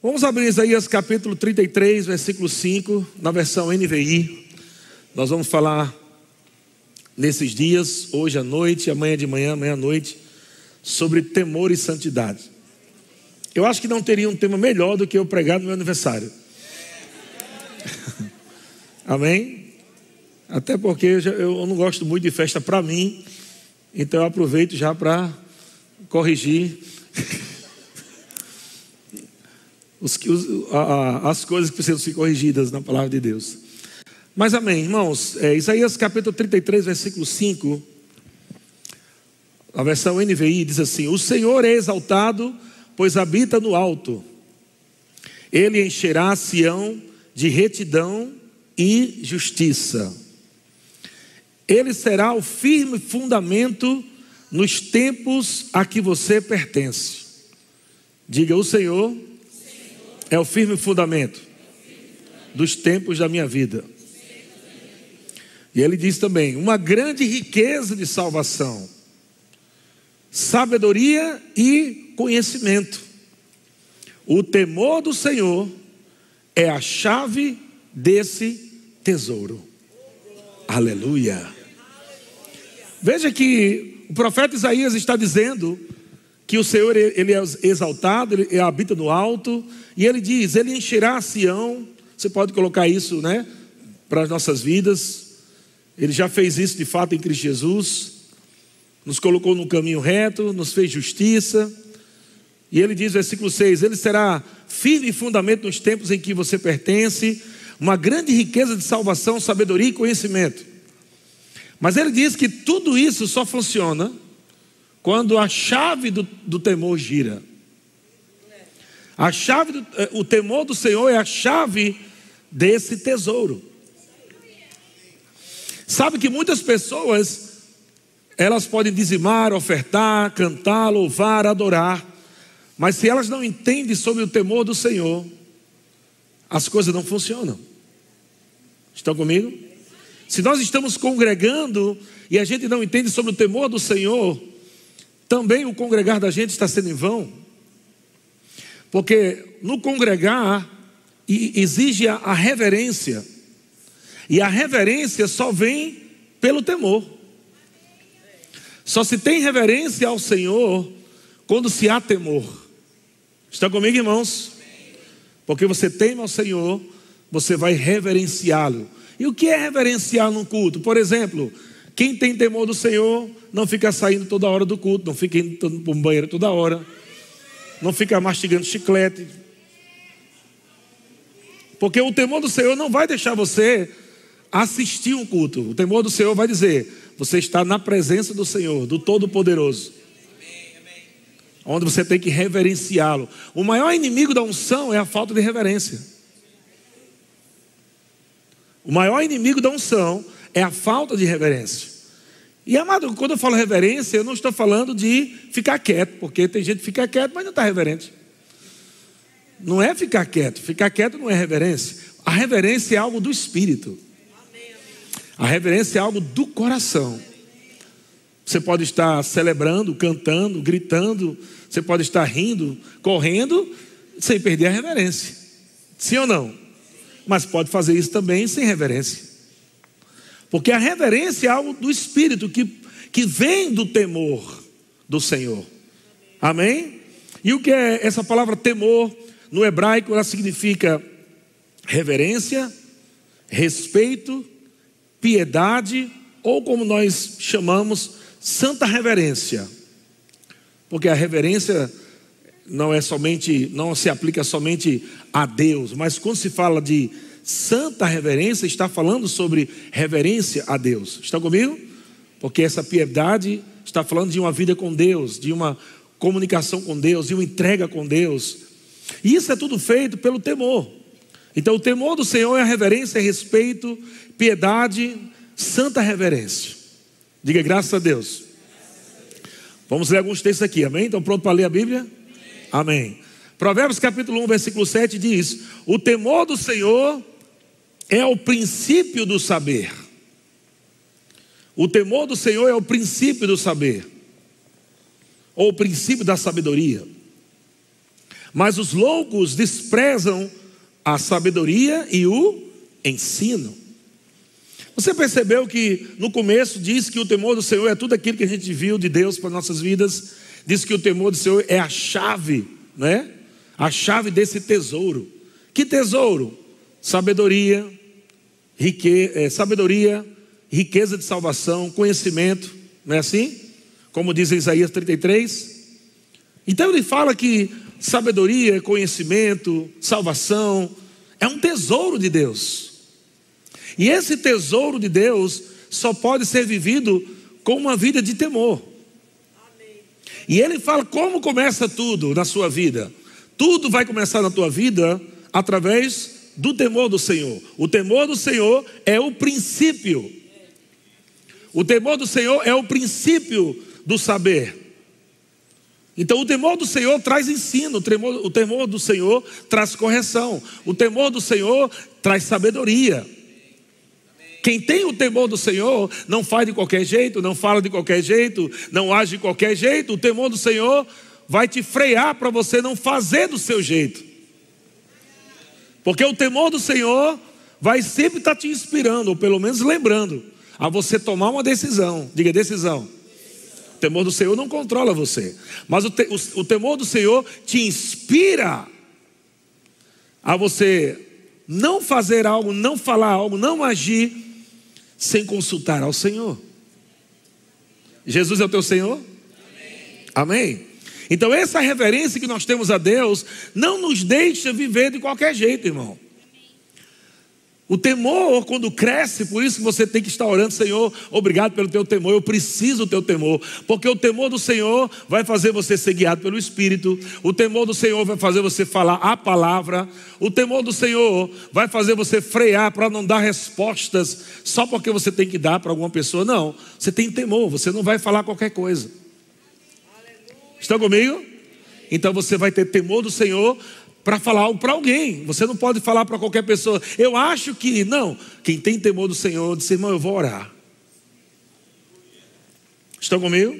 Vamos abrir Isaías capítulo 33, versículo 5, na versão NVI. Nós vamos falar nesses dias, hoje à noite, amanhã de manhã, amanhã à noite, sobre temor e santidade. Eu acho que não teria um tema melhor do que eu pregar no meu aniversário. Amém? Até porque eu, não gosto muito de festa para mim, então eu aproveito já para corrigir os, os, a, as coisas que precisam ser corrigidas na palavra de Deus. Mas amém, irmãos, é, Isaías capítulo 33, versículo 5, a versão NVI diz assim: O Senhor é exaltado, pois habita no alto, ele encherá Sião de retidão e justiça. Ele será o firme fundamento nos tempos a que você pertence. Diga: O Senhor é o firme fundamento dos tempos da minha vida. E ele diz também: uma grande riqueza de salvação, sabedoria e conhecimento. O temor do Senhor é a chave desse tesouro. Aleluia. Veja que o profeta Isaías está dizendo que o Senhor ele é exaltado, ele habita no alto, e ele diz: Ele encherá Sião. Você pode colocar isso, né, para as nossas vidas. Ele já fez isso de fato em Cristo Jesus. Nos colocou no caminho reto, nos fez justiça. E ele diz, versículo 6: Ele será firme fundamento nos tempos em que você pertence, uma grande riqueza de salvação, sabedoria e conhecimento. Mas ele diz que tudo isso só funciona quando a chave do, do temor gira. A chave, do, eh, o temor do Senhor é a chave desse tesouro. Sabe que muitas pessoas elas podem dizimar, ofertar, cantar, louvar, adorar, mas se elas não entendem sobre o temor do Senhor, as coisas não funcionam. Estão comigo? Se nós estamos congregando e a gente não entende sobre o temor do Senhor, também o congregar da gente está sendo em vão. Porque no congregar exige a reverência. E a reverência só vem pelo temor. Só se tem reverência ao Senhor quando se há temor. Está comigo, irmãos? Porque você teme ao Senhor, você vai reverenciá-lo. E o que é reverenciar num culto? Por exemplo, quem tem temor do Senhor não fica saindo toda hora do culto, não fica indo para um banheiro toda hora não fica mastigando chiclete. Porque o temor do Senhor não vai deixar você assistir um culto. O temor do Senhor vai dizer: você está na presença do Senhor, do Todo-Poderoso. Onde você tem que reverenciá-lo. O maior inimigo da unção é a falta de reverência. O maior inimigo da unção é a falta de reverência. E amado, quando eu falo reverência, eu não estou falando de ficar quieto, porque tem gente que fica quieto, mas não está reverente. Não é ficar quieto, ficar quieto não é reverência. A reverência é algo do espírito. A reverência é algo do coração. Você pode estar celebrando, cantando, gritando, você pode estar rindo, correndo, sem perder a reverência. Sim ou não? Mas pode fazer isso também sem reverência. Porque a reverência é algo do espírito que, que vem do temor do Senhor. Amém? E o que é essa palavra temor? No hebraico ela significa reverência, respeito, piedade, ou como nós chamamos, santa reverência. Porque a reverência não é somente, não se aplica somente a Deus, mas quando se fala de Santa reverência está falando sobre reverência a Deus. Está comigo? Porque essa piedade está falando de uma vida com Deus, de uma comunicação com Deus, de uma entrega com Deus. E isso é tudo feito pelo temor. Então, o temor do Senhor é reverência, é respeito, piedade, santa reverência. Diga graças a Deus. Vamos ler alguns textos aqui, amém? Estão prontos para ler a Bíblia? Amém. Provérbios capítulo 1, versículo 7 diz: O temor do Senhor é o princípio do saber. O temor do Senhor é o princípio do saber, ou o princípio da sabedoria. Mas os loucos desprezam a sabedoria e o ensino. Você percebeu que no começo diz que o temor do Senhor é tudo aquilo que a gente viu de Deus para nossas vidas. Diz que o temor do Senhor é a chave, né? A chave desse tesouro. Que tesouro? Sabedoria, rique, é, sabedoria, riqueza de salvação, conhecimento, não é assim? Como diz Isaías 33. Então ele fala que sabedoria, conhecimento, salvação é um tesouro de Deus. E esse tesouro de Deus só pode ser vivido com uma vida de temor. E ele fala como começa tudo na sua vida. Tudo vai começar na tua vida através do temor do Senhor. O temor do Senhor é o princípio. O temor do Senhor é o princípio do saber. Então, o temor do Senhor traz ensino, o temor, o temor do Senhor traz correção, o temor do Senhor traz sabedoria. Quem tem o temor do Senhor não faz de qualquer jeito, não fala de qualquer jeito, não age de qualquer jeito. O temor do Senhor vai te frear para você não fazer do seu jeito. Porque o temor do Senhor vai sempre estar tá te inspirando, ou pelo menos lembrando, a você tomar uma decisão. Diga decisão. O temor do Senhor não controla você, mas o, te, o, o temor do Senhor te inspira a você não fazer algo, não falar algo, não agir sem consultar ao Senhor. Jesus é o teu Senhor? Amém. Amém. Então, essa reverência que nós temos a Deus não nos deixa viver de qualquer jeito, irmão. O temor, quando cresce, por isso que você tem que estar orando, Senhor, obrigado pelo teu temor, eu preciso do teu temor, porque o temor do Senhor vai fazer você ser guiado pelo Espírito, o temor do Senhor vai fazer você falar a palavra, o temor do Senhor vai fazer você frear para não dar respostas só porque você tem que dar para alguma pessoa, não, você tem temor, você não vai falar qualquer coisa. Estão comigo? Então você vai ter temor do Senhor para falar algo para alguém. Você não pode falar para qualquer pessoa. Eu acho que não. Quem tem temor do Senhor, diz, irmão, eu vou orar. Estão comigo?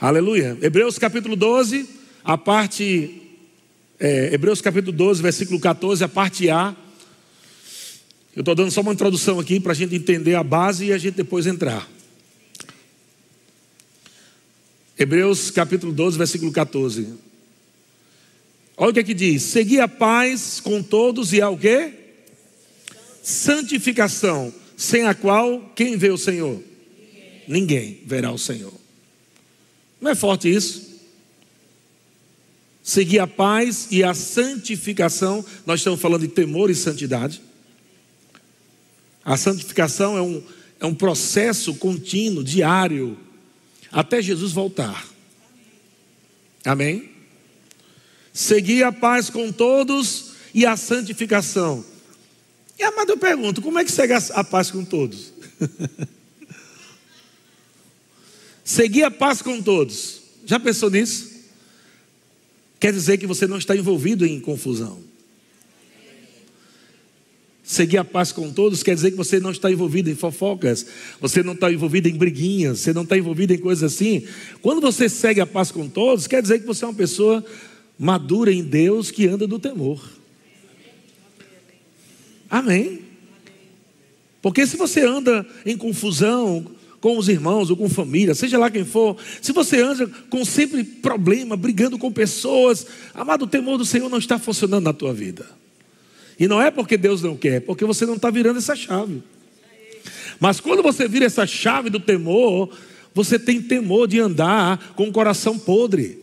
Aleluia. Hebreus capítulo 12, a parte. É, Hebreus capítulo 12, versículo 14, a parte A. Eu estou dando só uma introdução aqui para a gente entender a base e a gente depois entrar. Hebreus capítulo 12, versículo 14. Olha o que é diz: seguir a paz com todos e ao quê? Santificação, sem a qual quem vê o Senhor? Ninguém, Ninguém verá o Senhor. Não é forte isso? Seguir a paz e a santificação, nós estamos falando de temor e santidade. A santificação é um, é um processo contínuo, diário, até Jesus voltar. Amém? seguir a paz com todos e a santificação. E amado, eu pergunto: como é que segue a paz com todos? seguir a paz com todos. Já pensou nisso? Quer dizer que você não está envolvido em confusão. Seguir a paz com todos quer dizer que você não está envolvido em fofocas, você não está envolvido em briguinhas, você não está envolvido em coisas assim. Quando você segue a paz com todos, quer dizer que você é uma pessoa madura em Deus que anda do temor. Amém. Porque se você anda em confusão com os irmãos ou com família, seja lá quem for, se você anda com sempre problema, brigando com pessoas, amado, o temor do Senhor não está funcionando na tua vida. E não é porque Deus não quer, é porque você não está virando essa chave. Mas quando você vira essa chave do temor, você tem temor de andar com o coração podre.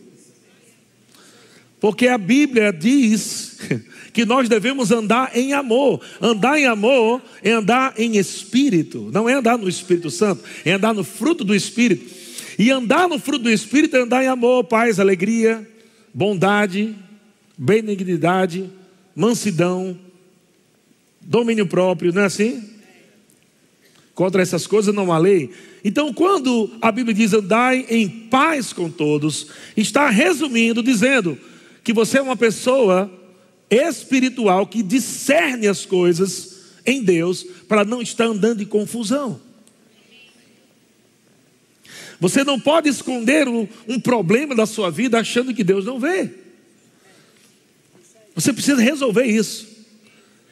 Porque a Bíblia diz que nós devemos andar em amor. Andar em amor é andar em espírito, não é andar no Espírito Santo, é andar no fruto do Espírito. E andar no fruto do Espírito é andar em amor, paz, alegria, bondade, benignidade, mansidão, domínio próprio, não é assim? Contra essas coisas não há lei. Então, quando a Bíblia diz andai em paz com todos, está resumindo, dizendo que você é uma pessoa espiritual que discerne as coisas em Deus para não estar andando em confusão. Você não pode esconder um, problema da sua vida achando que Deus não vê. Você precisa resolver isso.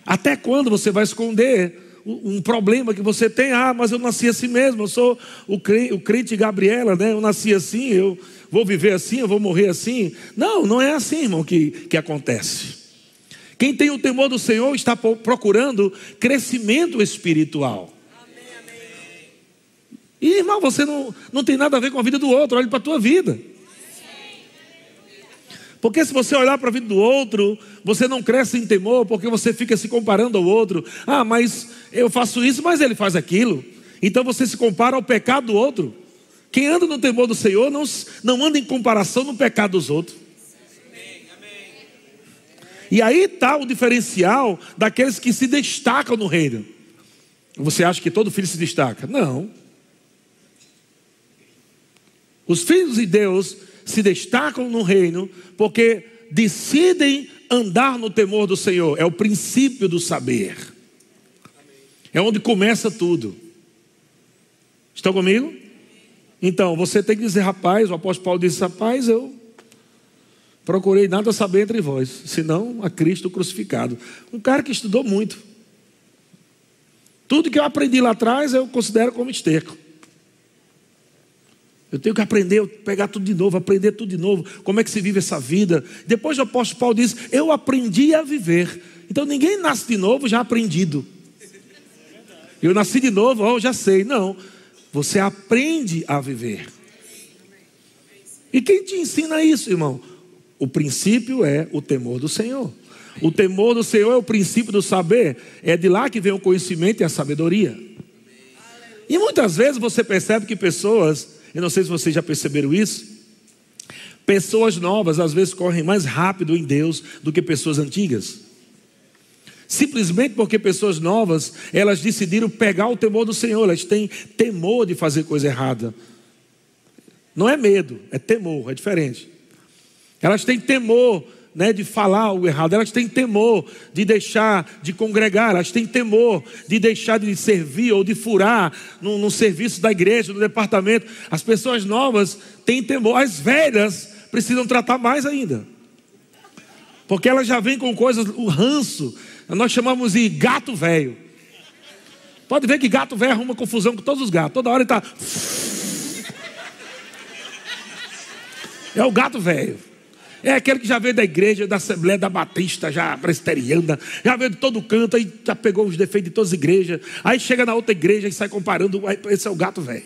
Até quando você vai esconder um problema que você tem? Ah, mas eu nasci assim mesmo, eu sou o crente, Gabriela, né? Eu nasci assim, eu vou viver assim, eu vou morrer assim. Não, não é assim, irmão, que, que acontece. Quem tem o temor do Senhor está procurando crescimento espiritual. E irmão, você não, não tem nada a ver com a vida do outro, olhe para a tua vida. Porque se você olhar para a vida do outro, você não cresce em temor, porque você fica se comparando ao outro. Ah, mas eu faço isso, mas ele faz aquilo. Então você se compara ao pecado do outro. Quem anda no temor do Senhor não, não anda em comparação no pecado dos outros. E aí está o diferencial daqueles que se destacam no reino. Você acha que todo filho se destaca? Não. Os filhos de Deus se destacam no reino porque decidem andar no temor do Senhor. É o princípio do saber. É onde começa tudo. Estão comigo? Então, você tem que dizer, rapaz, o apóstolo Paulo disse, rapaz, eu procurei nada saber entre vós, senão a Cristo crucificado. Um cara que estudou muito. Tudo que eu aprendi lá atrás eu considero como esterco. Eu tenho que aprender, pegar tudo de novo, aprender tudo de novo, como é que se vive essa vida. Depois o apóstolo Paulo diz: Eu aprendi a viver. Então ninguém nasce de novo já aprendido. Eu nasci de novo, oh, já sei. Não, você aprende a viver. E quem te ensina isso, irmão? O princípio é o temor do Senhor. O temor do Senhor é o princípio do saber. É de lá que vem o conhecimento e a sabedoria. E muitas vezes você percebe que pessoas eu não sei se vocês já perceberam isso. Pessoas novas às vezes correm mais rápido em Deus do que pessoas antigas. Simplesmente porque pessoas novas, elas decidiram pegar o temor do Senhor, elas têm temor de fazer coisa errada. Não é medo, é temor, é diferente. Elas têm temor né, de falar o errado, elas têm temor de deixar de congregar, elas têm temor de deixar de servir ou de furar no, no serviço da igreja, no departamento. As pessoas novas têm temor, as velhas precisam tratar mais ainda, porque elas já vêm com coisas, o ranço, nós chamamos de gato velho. Pode ver que gato velho arruma confusão com todos os gatos, toda hora ele está. É o gato velho. É aquele que já veio da igreja, da Assembleia da Batista, já presteriana, já veio de todo canto, aí já pegou os defeitos de todas as igrejas. Aí chega na outra igreja e sai comparando. Esse é o gato velho.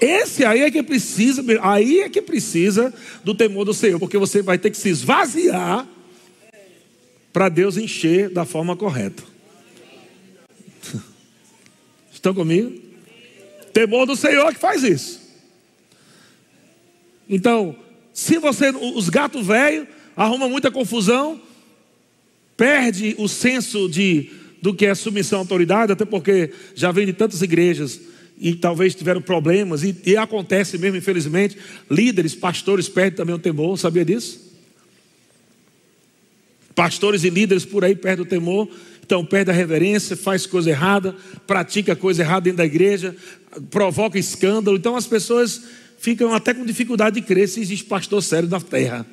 Esse aí é que precisa, aí é que precisa do temor do Senhor, porque você vai ter que se esvaziar para Deus encher da forma correta. Estão comigo? Temor do Senhor que faz isso. Então, se você, os gatos velhos, arruma muita confusão, perde o senso de do que é submissão à autoridade, até porque já vem de tantas igrejas e talvez tiveram problemas, e, e acontece mesmo, infelizmente, líderes, pastores perdem também o temor, sabia disso? Pastores e líderes por aí perdem o temor, então perde a reverência, faz coisa errada, pratica coisa errada dentro da igreja, provoca escândalo. Então as pessoas ficam até com dificuldade de crer se existe pastor sério na terra.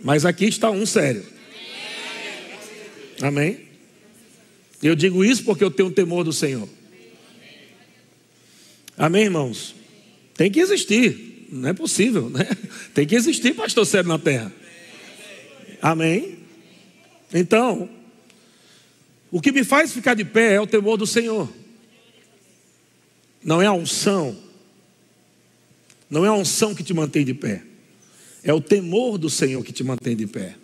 Mas aqui está um sério. Amém? Eu digo isso porque eu tenho temor do Senhor. Amém, irmãos? Tem que existir. Não é possível, né? Tem que existir pastor sério na terra. Amém? Então, o que me faz ficar de pé é o temor do Senhor. Não é a unção, não é a unção que te mantém de pé, é o temor do Senhor que te mantém de pé.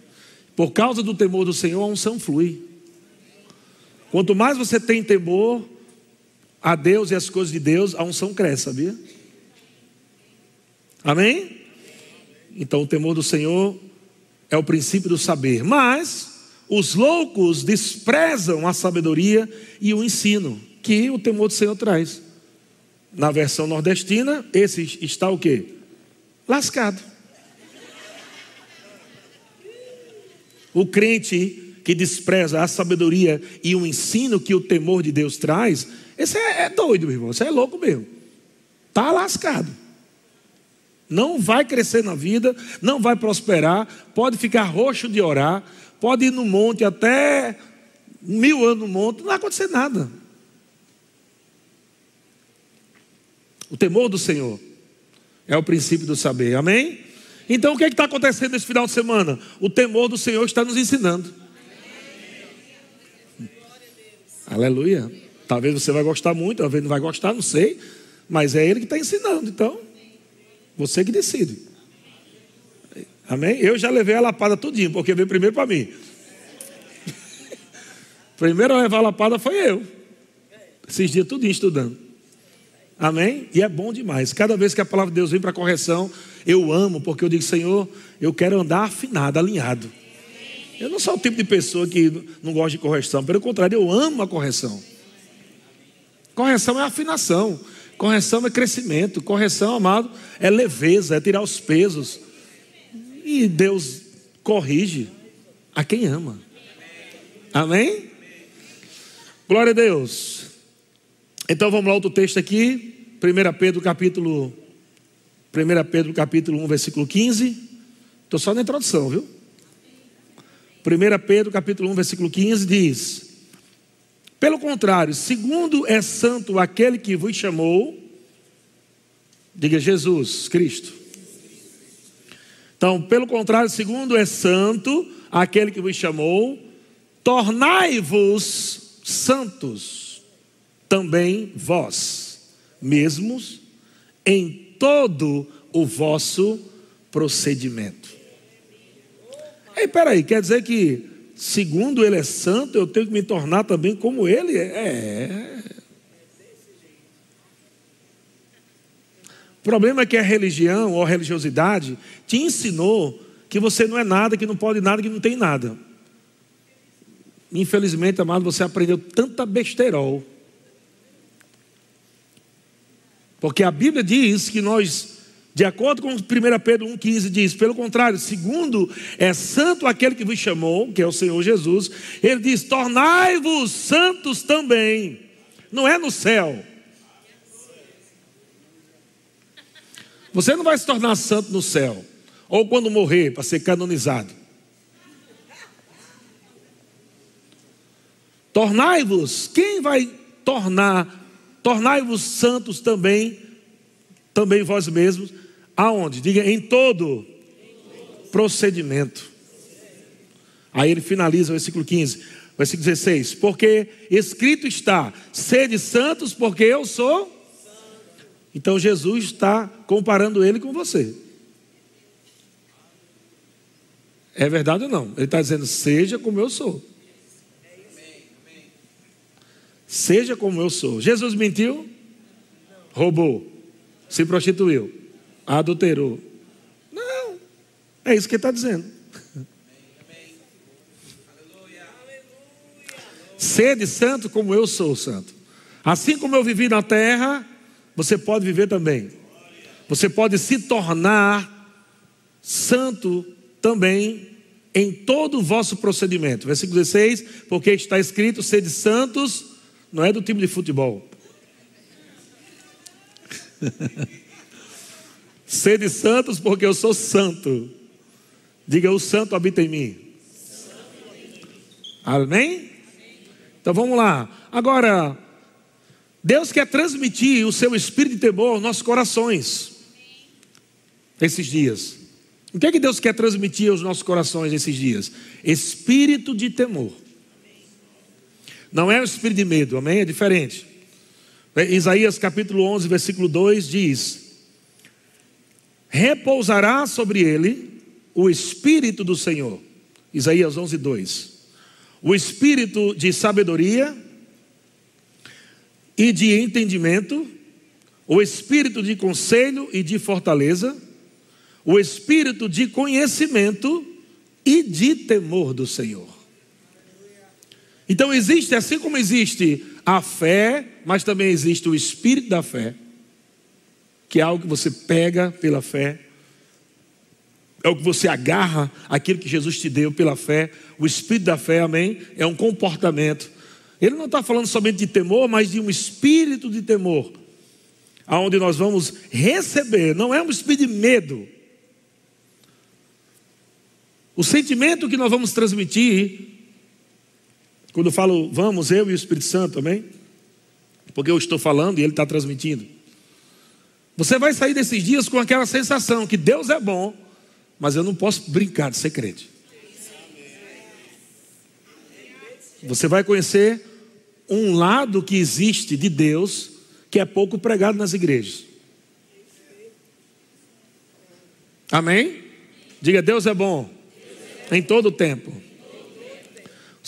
Por causa do temor do Senhor, a unção flui. Quanto mais você tem temor a Deus e as coisas de Deus, a unção cresce, sabia? Amém? Então, o temor do Senhor é o princípio do saber. Mas os loucos desprezam a sabedoria e o ensino que o temor do Senhor traz. Na versão nordestina, esse está o quê? Lascado. O crente que despreza a sabedoria e o ensino que o temor de Deus traz, esse é, é doido, meu irmão. Você é louco mesmo. Está lascado. Não vai crescer na vida, não vai prosperar, pode ficar roxo de orar, pode ir no monte até mil anos no monte, não vai acontecer nada. O temor do Senhor é o princípio do saber, amém? Então o que é está acontecendo nesse final de semana? O temor do Senhor está nos ensinando. Aleluia. Talvez você vai gostar muito, talvez não vai gostar, não sei. Mas é Ele que está ensinando. Então, você que decide. Amém? Eu já levei a lapada tudinho, porque veio primeiro para mim. primeiro a levar a lapada foi eu. Esses dias tudinho estudando. Amém? E é bom demais. Cada vez que a palavra de Deus vem para correção, eu amo, porque eu digo, Senhor, eu quero andar afinado, alinhado. Eu não sou o tipo de pessoa que não gosta de correção, pelo contrário, eu amo a correção. Correção é afinação, correção é crescimento, correção, amado, é leveza, é tirar os pesos. E Deus corrige a quem ama. Amém? Glória a Deus. Então vamos lá, outro texto aqui, 1 Pedro capítulo 1 Pedro capítulo 1, versículo 15. Estou só na introdução, viu? 1 Pedro capítulo 1, versículo 15 diz: Pelo contrário, segundo é santo aquele que vos chamou, diga Jesus, Cristo. Então, pelo contrário, segundo é santo aquele que vos chamou, tornai-vos santos também vós mesmos em todo o vosso procedimento. Ei, peraí, quer dizer que, segundo ele é santo, eu tenho que me tornar também como ele é? é. O problema é que a religião ou a religiosidade te ensinou que você não é nada, que não pode nada, que não tem nada. Infelizmente, amado, você aprendeu tanta besteirol. Porque a Bíblia diz que nós de acordo com 1 Pedro 1,15 diz, pelo contrário, segundo é santo aquele que vos chamou, que é o Senhor Jesus, ele diz: tornai-vos santos também, não é no céu. Você não vai se tornar santo no céu, ou quando morrer para ser canonizado. Tornai-vos, quem vai tornar? Tornai-vos santos também, também vós mesmos, Aonde? Diga em todo procedimento. Aí ele finaliza o versículo 15, versículo 16: Porque escrito está: sede santos, porque eu sou. Então Jesus está comparando ele com você. É verdade ou não? Ele está dizendo: seja como eu sou. Seja como eu sou. Jesus mentiu? Roubou. Se prostituiu adulterou. Não, é isso que está dizendo. Sede santo como eu sou santo. Assim como eu vivi na terra, você pode viver também. Você pode se tornar santo também em todo o vosso procedimento. Versículo 16: Porque está escrito: sede santos, não é do time de futebol. Sede santos, porque eu sou santo. Diga, o santo habita em mim. Amém? Então vamos lá. Agora, Deus quer transmitir o seu espírito de temor aos nossos corações. Esses dias. O que é que Deus quer transmitir aos nossos corações esses dias? Espírito de temor. Não é o espírito de medo, amém? É diferente. Isaías capítulo 11, versículo 2 diz: repousará sobre ele o Espírito do Senhor. Isaías 11, 2. O Espírito de sabedoria e de entendimento, o Espírito de conselho e de fortaleza, o Espírito de conhecimento e de temor do Senhor. Então existe, assim como existe a fé, mas também existe o Espírito da fé que é algo que você pega pela fé, é o que você agarra aquilo que Jesus te deu pela fé. O espírito da fé, amém? É um comportamento. Ele não está falando somente de temor, mas de um espírito de temor. aonde nós vamos receber, não é um espírito de medo. O sentimento que nós vamos transmitir, quando eu falo vamos, eu e o Espírito Santo também, porque eu estou falando e ele está transmitindo. Você vai sair desses dias com aquela sensação que Deus é bom, mas eu não posso brincar de ser crente. Você vai conhecer um lado que existe de Deus que é pouco pregado nas igrejas. Amém? Diga, Deus é bom em todo o tempo.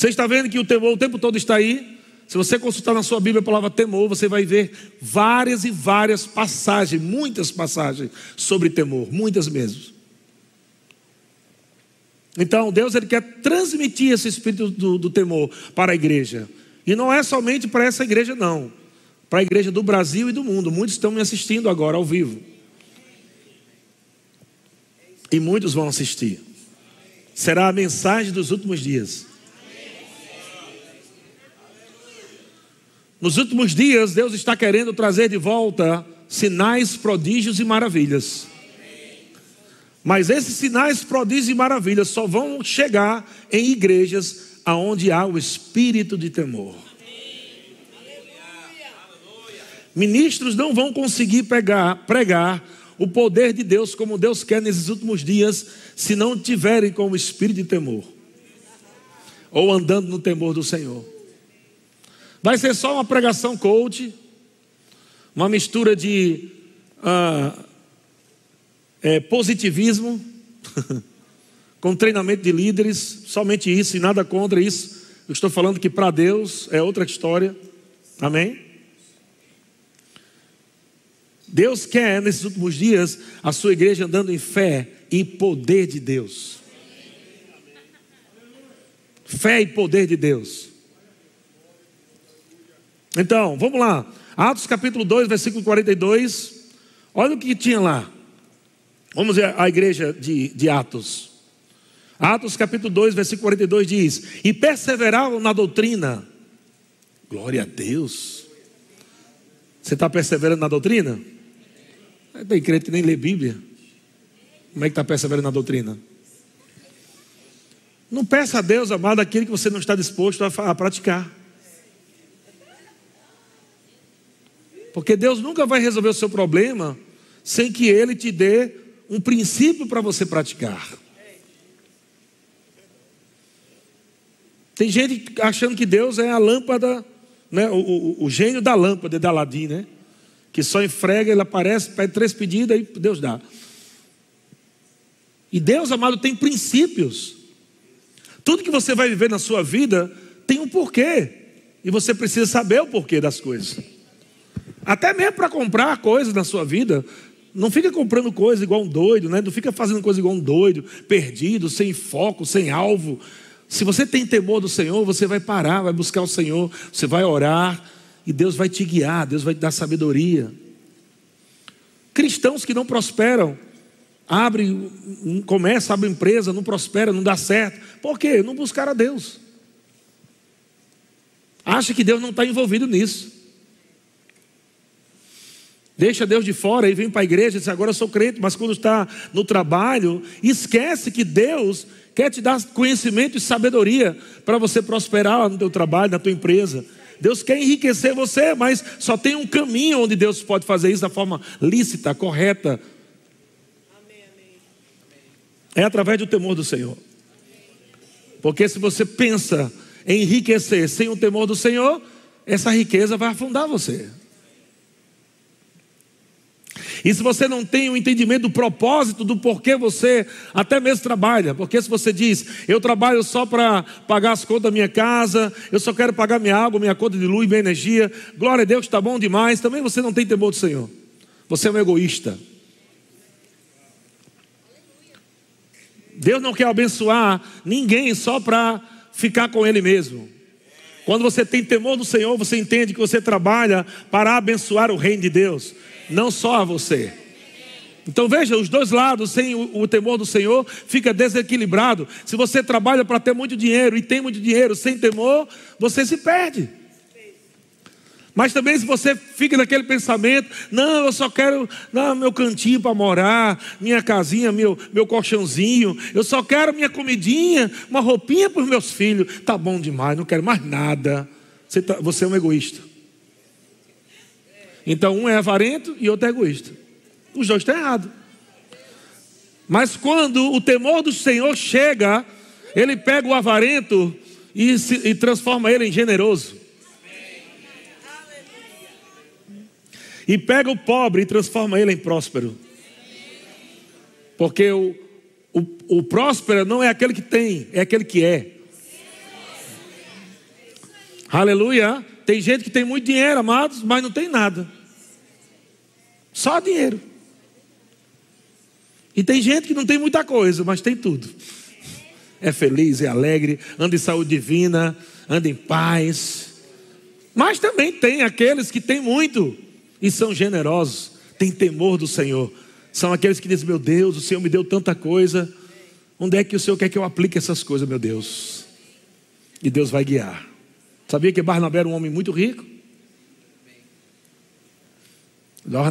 Você está vendo que o temor o tempo todo está aí? Se você consultar na sua Bíblia a palavra temor, você vai ver várias e várias passagens, muitas passagens sobre temor, muitas mesmo. Então, Deus ele quer transmitir esse espírito do, do temor para a igreja. E não é somente para essa igreja, não. Para a igreja do Brasil e do mundo. Muitos estão me assistindo agora ao vivo. E muitos vão assistir. Será a mensagem dos últimos dias. Nos últimos dias, Deus está querendo trazer de volta sinais, prodígios e maravilhas. Mas esses sinais, prodígios e maravilhas só vão chegar em igrejas aonde há o espírito de temor. Ministros não vão conseguir pegar, pregar o poder de Deus como Deus quer nesses últimos dias, se não tiverem com o espírito de temor, ou andando no temor do Senhor. Vai ser só uma pregação coach, uma mistura de ah, é, positivismo, com treinamento de líderes, somente isso e nada contra isso. Eu estou falando que para Deus é outra história. Amém? Deus quer, nesses últimos dias, a sua igreja andando em fé e poder de Deus. Fé e poder de Deus. Então, vamos lá. Atos capítulo 2, versículo 42. Olha o que tinha lá. Vamos ver a igreja de, de Atos. Atos capítulo 2, versículo 42 diz: E perseveravam na doutrina. Glória a Deus. Você está perseverando na doutrina? Tem crente que nem lê Bíblia. Como é que está perseverando na doutrina? Não peça a Deus, amado, aquilo que você não está disposto a, a praticar. Porque Deus nunca vai resolver o seu problema sem que Ele te dê um princípio para você praticar. Tem gente achando que Deus é a lâmpada, né, o, o, o gênio da lâmpada de Aladim, né? Que só enfrega, ele aparece, pede três pedidos, aí Deus dá. E Deus, amado, tem princípios. Tudo que você vai viver na sua vida tem um porquê. E você precisa saber o porquê das coisas. Até mesmo para comprar coisas na sua vida, não fica comprando coisa igual um doido, né? Não fica fazendo coisa igual um doido, perdido, sem foco, sem alvo. Se você tem temor do Senhor, você vai parar, vai buscar o Senhor, você vai orar e Deus vai te guiar, Deus vai te dar sabedoria. Cristãos que não prosperam, abrem, começa, abre empresa, não prospera, não dá certo. Por quê? Não buscaram a Deus. Acha que Deus não está envolvido nisso. Deixa Deus de fora e vem para a igreja e diz: agora eu sou crente, mas quando está no trabalho, esquece que Deus quer te dar conhecimento e sabedoria para você prosperar no teu trabalho, na tua empresa. Deus quer enriquecer você, mas só tem um caminho onde Deus pode fazer isso da forma lícita, correta. É através do temor do Senhor. Porque se você pensa em enriquecer sem o temor do Senhor, essa riqueza vai afundar você. E se você não tem o um entendimento do propósito, do porquê você até mesmo trabalha, porque se você diz, eu trabalho só para pagar as contas da minha casa, eu só quero pagar minha água, minha conta de luz, minha energia, glória a Deus, está bom demais, também você não tem temor do Senhor. Você é um egoísta. Deus não quer abençoar ninguém só para ficar com Ele mesmo. Quando você tem temor do Senhor, você entende que você trabalha para abençoar o reino de Deus não só a você. Então veja, os dois lados, sem o, o, temor do Senhor, fica desequilibrado. Se você trabalha para ter muito dinheiro e tem muito dinheiro sem temor, você se perde. Mas também se você fica naquele pensamento, não, eu só quero não, meu cantinho para morar, minha casinha, meu, meu colchãozinho, eu só quero minha comidinha, uma roupinha para os meus filhos, tá bom demais, não quero mais nada. Você, tá, você é um egoísta. Então um é avarento e outro é egoísta. Os dois estão errados. Mas quando o temor do Senhor chega, ele pega o avarento e, se, e transforma ele em generoso. E pega o pobre e transforma ele em próspero. Porque o, o, o próspero não é aquele que tem, é aquele que é. Aleluia. Tem gente que tem muito dinheiro, amados, mas não tem nada. Só dinheiro. E tem gente que não tem muita coisa, mas tem tudo. É feliz, é alegre, anda em saúde divina, anda em paz. Mas também tem aqueles que têm muito e são generosos, têm temor do Senhor. São aqueles que dizem: Meu Deus, o Senhor me deu tanta coisa. Onde é que o Senhor quer que eu aplique essas coisas, meu Deus? E Deus vai guiar. Sabia que Barnabé era um homem muito rico?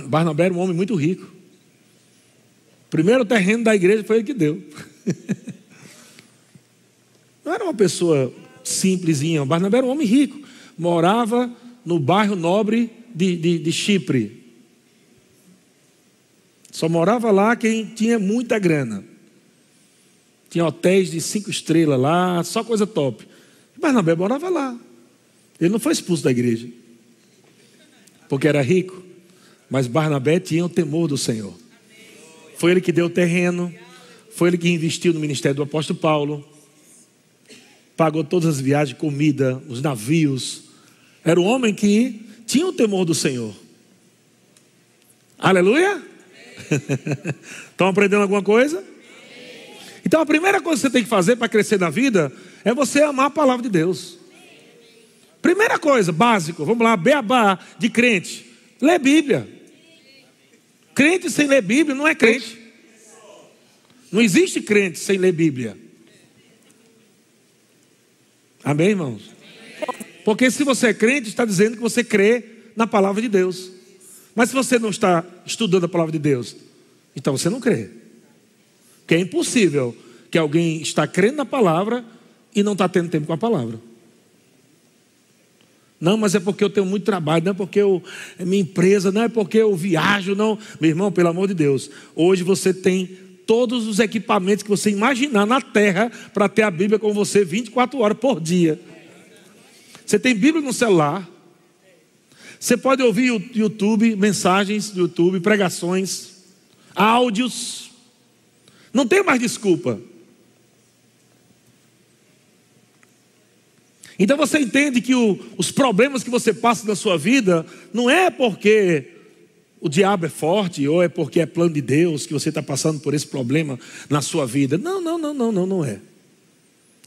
Barnabé era um homem muito rico. Primeiro terreno da igreja foi ele que deu. Não era uma pessoa simplesinha. Barnabé era um homem rico. Morava no bairro nobre de, de, de Chipre. Só morava lá quem tinha muita grana. Tinha hotéis de cinco estrelas lá, só coisa top. Barnabé morava lá. Ele não foi expulso da igreja, porque era rico, mas Barnabé tinha o temor do Senhor. Foi ele que deu o terreno, foi ele que investiu no ministério do apóstolo Paulo, pagou todas as viagens, comida, os navios. Era um homem que tinha o temor do Senhor. Aleluia? Estão aprendendo alguma coisa? Então a primeira coisa que você tem que fazer para crescer na vida é você amar a palavra de Deus. Primeira coisa, básico, vamos lá, beabá de crente. Lê Bíblia. Crente sem ler Bíblia não é crente. Não existe crente sem ler Bíblia. Amém, irmãos? Porque se você é crente, está dizendo que você crê na palavra de Deus. Mas se você não está estudando a palavra de Deus, então você não crê. Porque é impossível que alguém está crendo na palavra e não está tendo tempo com a palavra. Não, mas é porque eu tenho muito trabalho, não é porque eu, é minha empresa, não é porque eu viajo, não. Meu irmão, pelo amor de Deus, hoje você tem todos os equipamentos que você imaginar na terra para ter a Bíblia com você 24 horas por dia. Você tem Bíblia no celular. Você pode ouvir o YouTube, mensagens do YouTube, pregações, áudios. Não tem mais desculpa. Então você entende que o, os problemas que você passa na sua vida não é porque o diabo é forte ou é porque é plano de Deus que você está passando por esse problema na sua vida. Não, não, não, não, não, não é.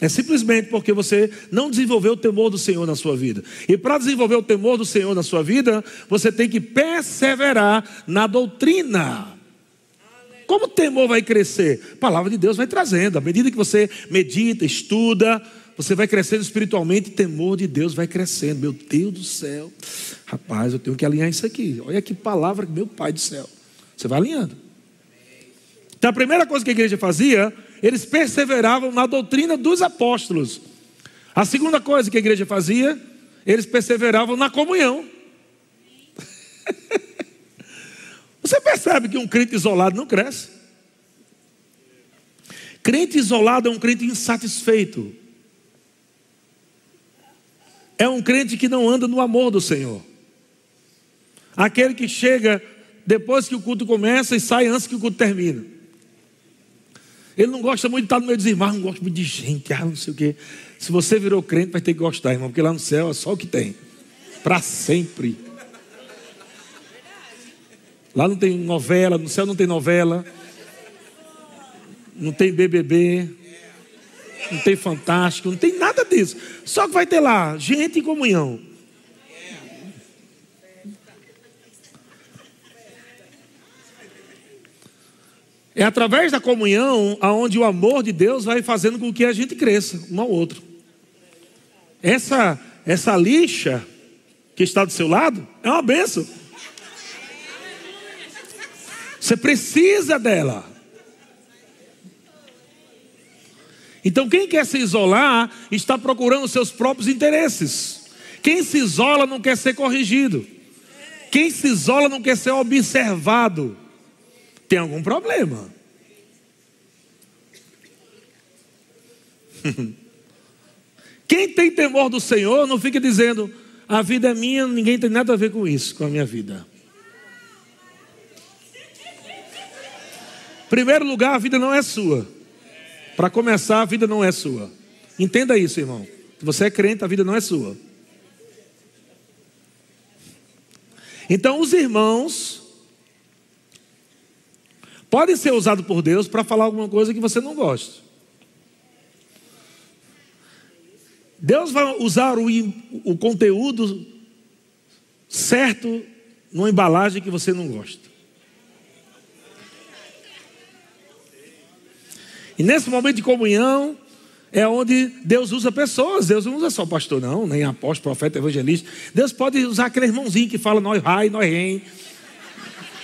É simplesmente porque você não desenvolveu o temor do Senhor na sua vida. E para desenvolver o temor do Senhor na sua vida, você tem que perseverar na doutrina. Como o temor vai crescer? A palavra de Deus vai trazendo. À medida que você medita, estuda, você vai crescendo espiritualmente e temor de Deus vai crescendo. Meu Deus do céu. Rapaz, eu tenho que alinhar isso aqui. Olha que palavra, meu Pai do céu. Você vai alinhando. Então a primeira coisa que a igreja fazia eles perseveravam na doutrina dos apóstolos. A segunda coisa que a igreja fazia, eles perseveravam na comunhão. Você percebe que um crente isolado não cresce? Crente isolado é um crente insatisfeito. É um crente que não anda no amor do Senhor. Aquele que chega depois que o culto começa e sai antes que o culto termina. Ele não gosta muito de estar no meio dos irmãos, não gosta muito de gente, ah, não sei o quê. Se você virou crente, vai ter que gostar, irmão, porque lá no céu é só o que tem. Para sempre. Lá não tem novela, no céu não tem novela. Não tem BBB. Não tem fantástico, não tem nada disso. Só que vai ter lá gente em comunhão. É através da comunhão aonde o amor de Deus vai fazendo com que a gente cresça um ao outro. Essa essa lixa que está do seu lado é uma benção. Você precisa dela. Então, quem quer se isolar está procurando seus próprios interesses. Quem se isola não quer ser corrigido. Quem se isola não quer ser observado. Tem algum problema. Quem tem temor do Senhor não fica dizendo: a vida é minha, ninguém tem nada a ver com isso, com a minha vida. Primeiro lugar, a vida não é sua. Para começar, a vida não é sua. Entenda isso, irmão. Se você é crente, a vida não é sua. Então, os irmãos podem ser usados por Deus para falar alguma coisa que você não gosta. Deus vai usar o, o conteúdo certo numa embalagem que você não gosta. E nesse momento de comunhão é onde Deus usa pessoas. Deus não usa só pastor, não, nem apóstolo, profeta, evangelista. Deus pode usar aquele irmãozinho que fala nós rai, nós rei.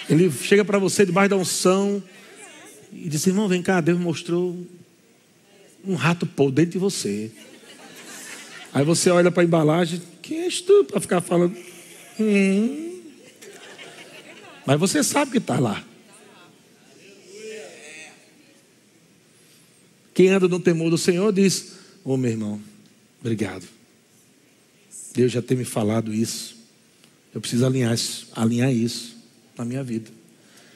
Ele chega para você debaixo da unção e diz: irmão, vem cá, Deus mostrou um rato pô dentro de você. Aí você olha para a embalagem, quem és tu para ficar falando? Hum. Mas você sabe que está lá. Quem anda no temor do Senhor diz: Ô oh, meu irmão, obrigado. Deus já tem me falado isso. Eu preciso alinhar isso, alinhar isso na minha vida.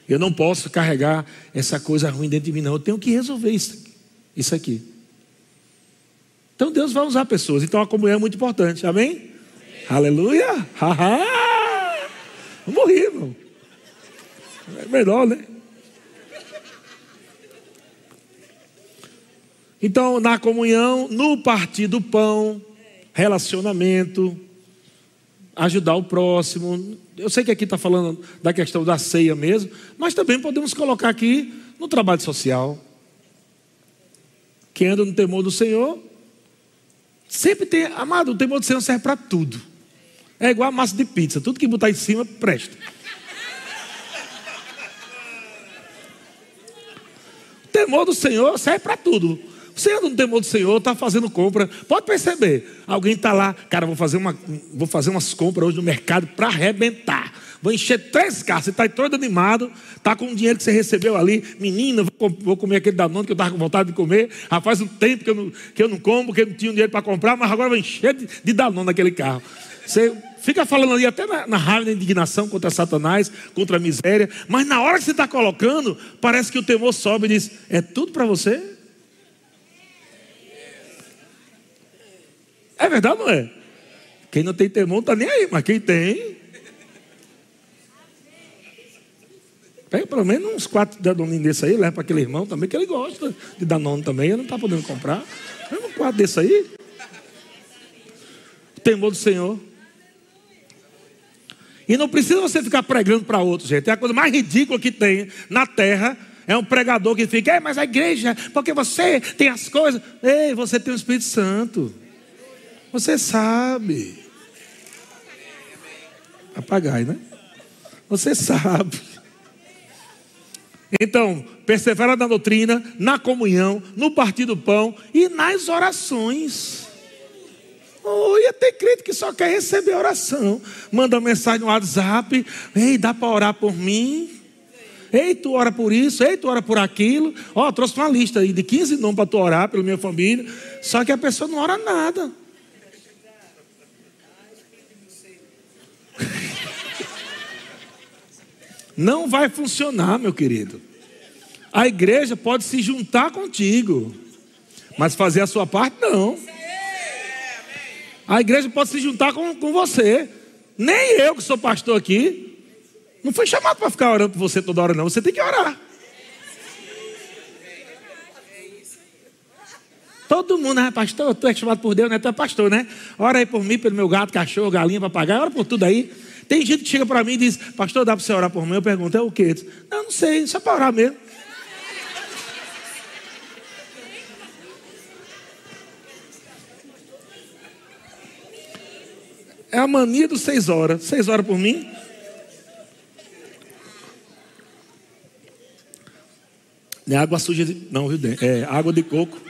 Eu não posso carregar essa coisa ruim dentro de mim, não. Eu tenho que resolver isso aqui. Isso aqui. Então Deus vai usar pessoas. Então a comunhão é muito importante. Amém? Amém. Aleluia! Haha! Vamos rir, irmão. É melhor, né? Então, na comunhão, no partir do pão, relacionamento, ajudar o próximo. Eu sei que aqui está falando da questão da ceia mesmo, mas também podemos colocar aqui no trabalho social. Quem anda no temor do Senhor Sempre tem, amado, o temor do Senhor serve para tudo. É igual a massa de pizza, tudo que botar em cima presta. O temor do Senhor serve para tudo. Você anda no temor do Senhor, está fazendo compra. Pode perceber. Alguém está lá, cara, vou fazer, uma, vou fazer umas compras hoje no mercado para arrebentar. Vou encher três carros. Você está todo animado, está com o dinheiro que você recebeu ali. Menina, vou, comer aquele danone que eu estava com vontade de comer. Já faz um tempo que eu não, que eu não como, porque eu não tinha dinheiro para comprar, mas agora vou encher de, de danone naquele carro. Você fica falando ali até na, na raiva, na indignação contra Satanás, contra a miséria. Mas na hora que você está colocando, parece que o temor sobe e diz: É tudo para você? É verdade ou não é? Quem não tem temor não está nem aí, mas quem tem. Pega pelo menos uns quatro danoninhos desse aí, leva para aquele irmão também, que ele gosta de danone também, ele não está podendo comprar. Leva um quatro desse aí. O temor do Senhor. E não precisa você ficar pregando para outros, gente. É a coisa mais ridícula que tem na terra. É um pregador que fica, é, mas a igreja, porque você tem as coisas. Ei, você tem o Espírito Santo. Você sabe. Apagai, né? Você sabe. Então, persevera na doutrina, na comunhão, no partir do pão e nas orações. Oh, ia ter crente que só quer receber oração. Manda mensagem no WhatsApp. Ei, dá para orar por mim? Ei, tu ora por isso, ei, tu ora por aquilo. Ó, oh, trouxe uma lista aí de 15 nomes para tu orar pela minha família. Só que a pessoa não ora nada. Não vai funcionar, meu querido. A igreja pode se juntar contigo, mas fazer a sua parte, não. A igreja pode se juntar com, com você. Nem eu, que sou pastor aqui, não fui chamado para ficar orando por você toda hora, não. Você tem que orar. Todo mundo, né, pastor? Tu é chamado por Deus, né? Tu é pastor, né? Ora aí por mim, pelo meu gato, cachorro, galinha, papagaio, ora por tudo aí. Tem gente que chega para mim e diz, pastor, dá para você orar por mim? Eu pergunto, é o quê? Diz, não, não sei, só para orar mesmo. É a mania dos seis horas. Seis horas por mim? Não é água suja, de... não, viu? É água de coco.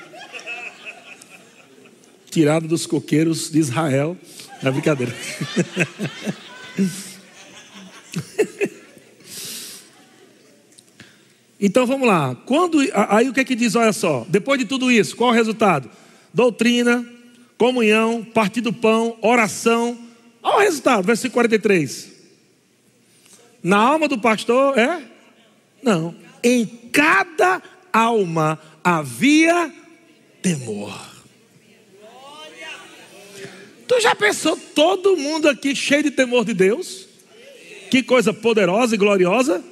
Tirada dos coqueiros de Israel. É brincadeira. então vamos lá. Quando, aí o que é que diz? Olha só. Depois de tudo isso, qual o resultado? Doutrina, comunhão, partir do pão, oração. Olha o resultado, versículo 43. Na alma do pastor é? Não. Em cada alma havia temor. Tu já pensou todo mundo aqui cheio de temor de Deus? Que coisa poderosa e gloriosa.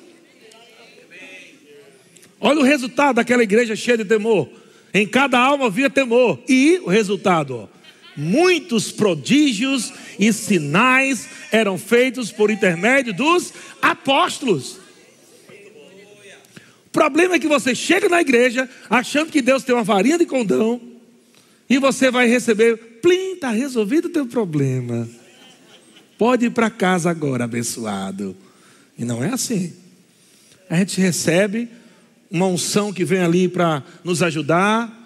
Olha o resultado daquela igreja cheia de temor. Em cada alma havia temor. E o resultado, muitos prodígios e sinais eram feitos por intermédio dos apóstolos. O problema é que você chega na igreja achando que Deus tem uma varinha de condão e você vai receber, plim, está resolvido o teu problema. Pode ir para casa agora, abençoado. E não é assim. A gente recebe uma unção que vem ali para nos ajudar,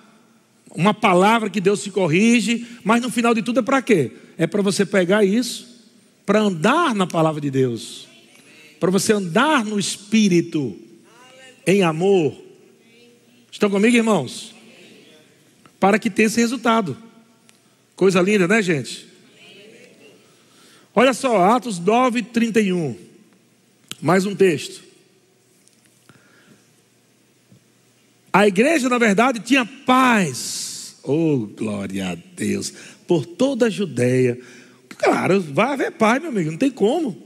uma palavra que Deus se corrige, mas no final de tudo é para quê? É para você pegar isso, para andar na palavra de Deus, para você andar no Espírito, em amor. Estão comigo, irmãos? para que tenha esse resultado. Coisa linda, né, gente? Olha só, Atos 9, 31. Mais um texto. A igreja, na verdade, tinha paz. Oh, glória a Deus. Por toda a Judéia. Claro, vai haver paz, meu amigo, não tem como.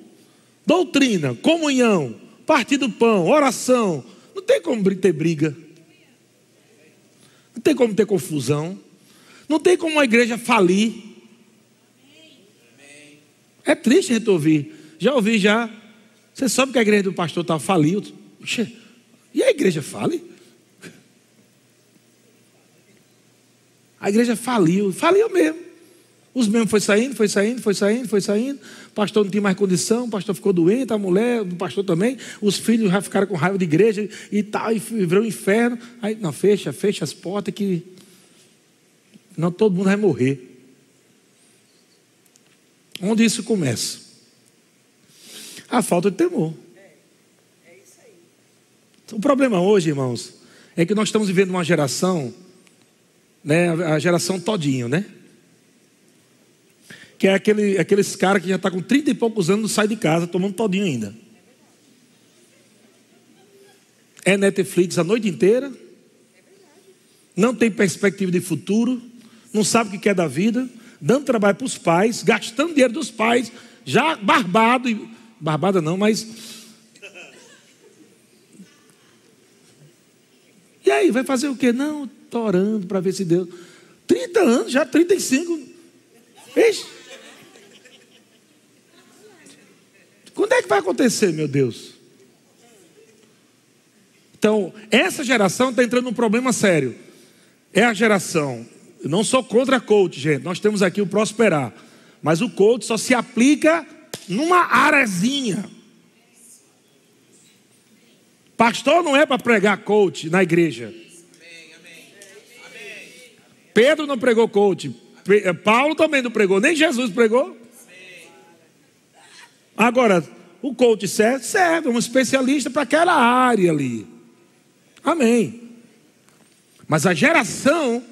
Doutrina, comunhão, partir do pão, oração. Não tem como ter briga. Não tem como ter confusão. Não tem como a igreja falir. É triste a gente ouvir. Já ouvi já. Você sabe que a igreja do pastor está faliu. E a igreja fale? A igreja faliu. Faliu mesmo. Os membros foi saindo, foi saindo, foi saindo, foi saindo. O pastor não tinha mais condição, o pastor ficou doente, a mulher, o pastor também. Os filhos já ficaram com raiva de igreja e tal, e virou um inferno. Aí, não, fecha, fecha as portas que. Não, todo mundo vai morrer. Onde isso começa? A falta de temor. O problema hoje, irmãos, é que nós estamos vivendo uma geração, né, a geração todinho, né? que é aquele, aqueles caras que já está com 30 e poucos anos, não sai de casa, tomando todinho ainda. É Netflix a noite inteira, não tem perspectiva de futuro, não sabe o que quer da vida, dando trabalho para os pais, gastando dinheiro dos pais, já barbado, e, barbada não, mas. E aí, vai fazer o quê? Não, estou orando para ver se Deus. 30 anos, já 35. Ixi. Quando é que vai acontecer, meu Deus? Então, essa geração está entrando num problema sério. É a geração. Eu não sou contra coach, gente. Nós temos aqui o prosperar. Mas o coach só se aplica numa arezinha. Pastor não é para pregar coach na igreja. Pedro não pregou coach. Paulo também não pregou. Nem Jesus pregou. Agora, o coach serve, serve, é um especialista para aquela área ali. Amém. Mas a geração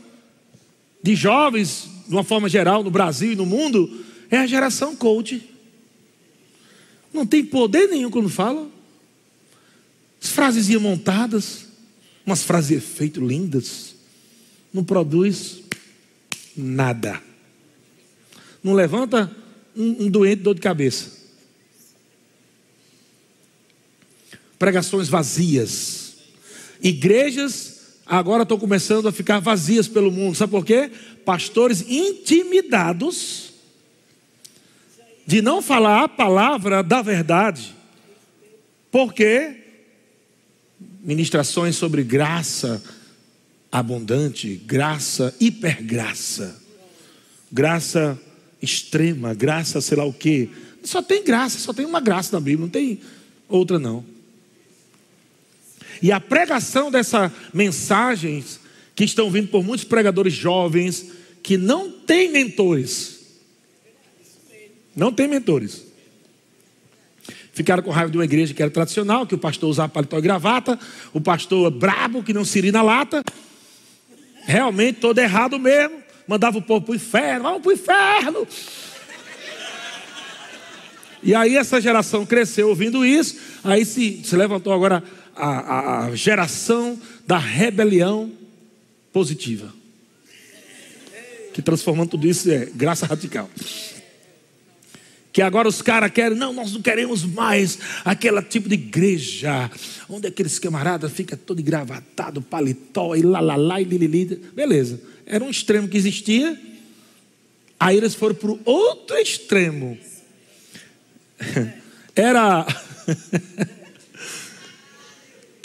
de jovens, de uma forma geral, no Brasil e no mundo, é a geração coach. Não tem poder nenhum quando fala. As frases montadas, umas frases de efeito lindas. Não produz nada. Não levanta um, um doente dor de cabeça. pregações vazias. Igrejas agora estão começando a ficar vazias pelo mundo. Sabe por quê? Pastores intimidados de não falar a palavra da verdade. Porque ministrações sobre graça abundante, graça hipergraça, graça extrema, graça, sei lá o quê. Só tem graça, só tem uma graça na Bíblia, não tem outra não. E a pregação dessas mensagens que estão vindo por muitos pregadores jovens que não têm mentores. Não tem mentores. Ficaram com raiva de uma igreja que era tradicional, que o pastor usava paletó e gravata, o pastor brabo, que não se na lata. Realmente todo errado mesmo. Mandava o povo para o inferno, vamos para o inferno. E aí essa geração cresceu ouvindo isso, aí se, se levantou agora a, a, geração da rebelião positiva. Que transformando tudo isso é graça radical que agora os caras querem, não, nós não queremos mais aquele tipo de igreja, onde aqueles camaradas ficam todo engravatado, paletó e lá, lá, lá, e lilili. Beleza, era um extremo que existia, aí eles foram para o outro extremo. Era.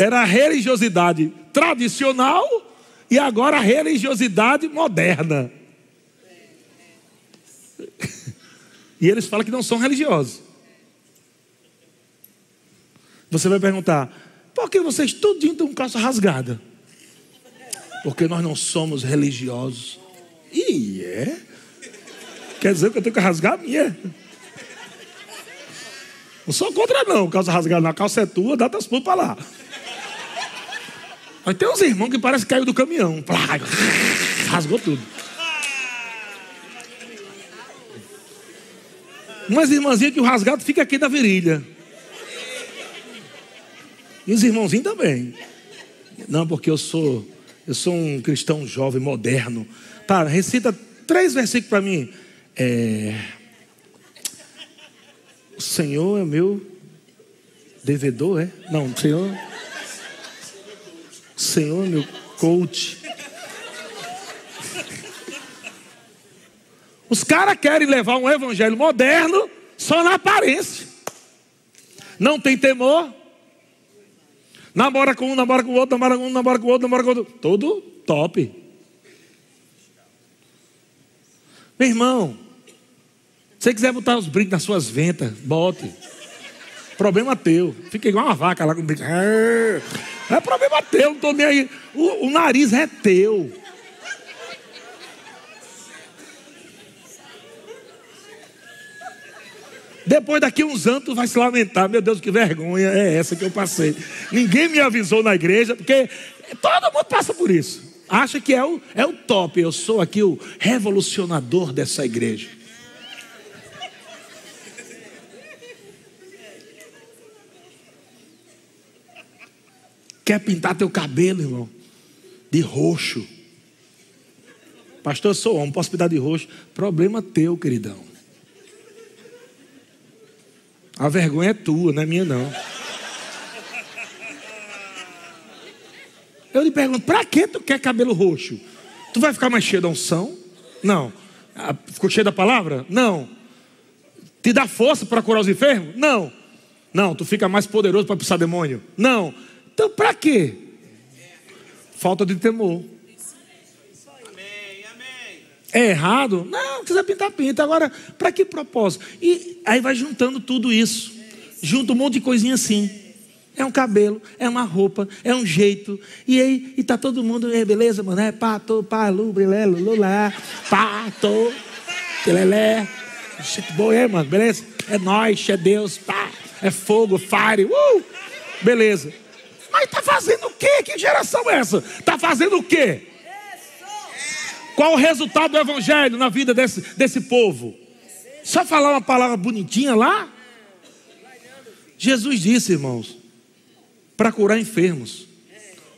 era a religiosidade tradicional e agora a religiosidade moderna. E eles falam que não são religiosos. Você vai perguntar: por que vocês tudinho estão com calça rasgada? Porque nós não somos religiosos. E é? Quer dizer que eu tenho que rasgar a minha? Não sou contra, não. Calça rasgada na calça é tua, dá teus pulos para lá. Mas tem uns irmãos que parece que caiu do caminhão. Rasgou tudo. Umas irmãzinhas que o rasgado fica aqui da virilha. E os irmãozinhos também. Não, porque eu sou, eu sou um cristão jovem, moderno. Tá, recita três versículos para mim. É... O Senhor é meu devedor, é? Não, o Senhor. Senhor meu coach. Os caras querem levar um evangelho moderno só na aparência. Não tem temor. Namora com um, namora com o outro, namora com um, namora com o outro, namora com o outro. Tudo top. Meu irmão, se você quiser botar os brincos nas suas ventas, bote. Problema teu. Fica igual uma vaca lá com brinco. É, problema teu, não estou nem aí. O, o nariz é teu. Depois daqui uns anos tu vai se lamentar, meu Deus, que vergonha é essa que eu passei. Ninguém me avisou na igreja, porque todo mundo passa por isso. Acha que é o, é o top. Eu sou aqui o revolucionador dessa igreja. Quer pintar teu cabelo, irmão? De roxo. Pastor, eu sou homem, posso pintar de roxo? Problema teu, queridão. A vergonha é tua, não é minha não. Eu lhe pergunto, para que tu quer cabelo roxo? Tu vai ficar mais cheio da unção? Não. Ah, ficou cheio da palavra? Não. Te dá força para curar os enfermos? Não. Não, tu fica mais poderoso para pisar demônio? Não. Então para quê? Falta de temor. É errado? Não, quiser pintar, pinta. Agora, para que propósito? E aí vai juntando tudo isso. Junta um monte de coisinha assim. É um cabelo, é uma roupa, é um jeito. E aí, e tá todo mundo, é, beleza, mano? É pato, pá, lu, brilé, lulá, pato, telelé. Shit boa, é, mano, beleza? É nós, é Deus, pá, é fogo, fire, uh! Beleza. Mas tá fazendo o quê? Que geração é essa? Tá fazendo o quê? Qual o resultado do evangelho na vida desse, desse povo? Só falar uma palavra bonitinha lá? Jesus disse, irmãos, para curar enfermos,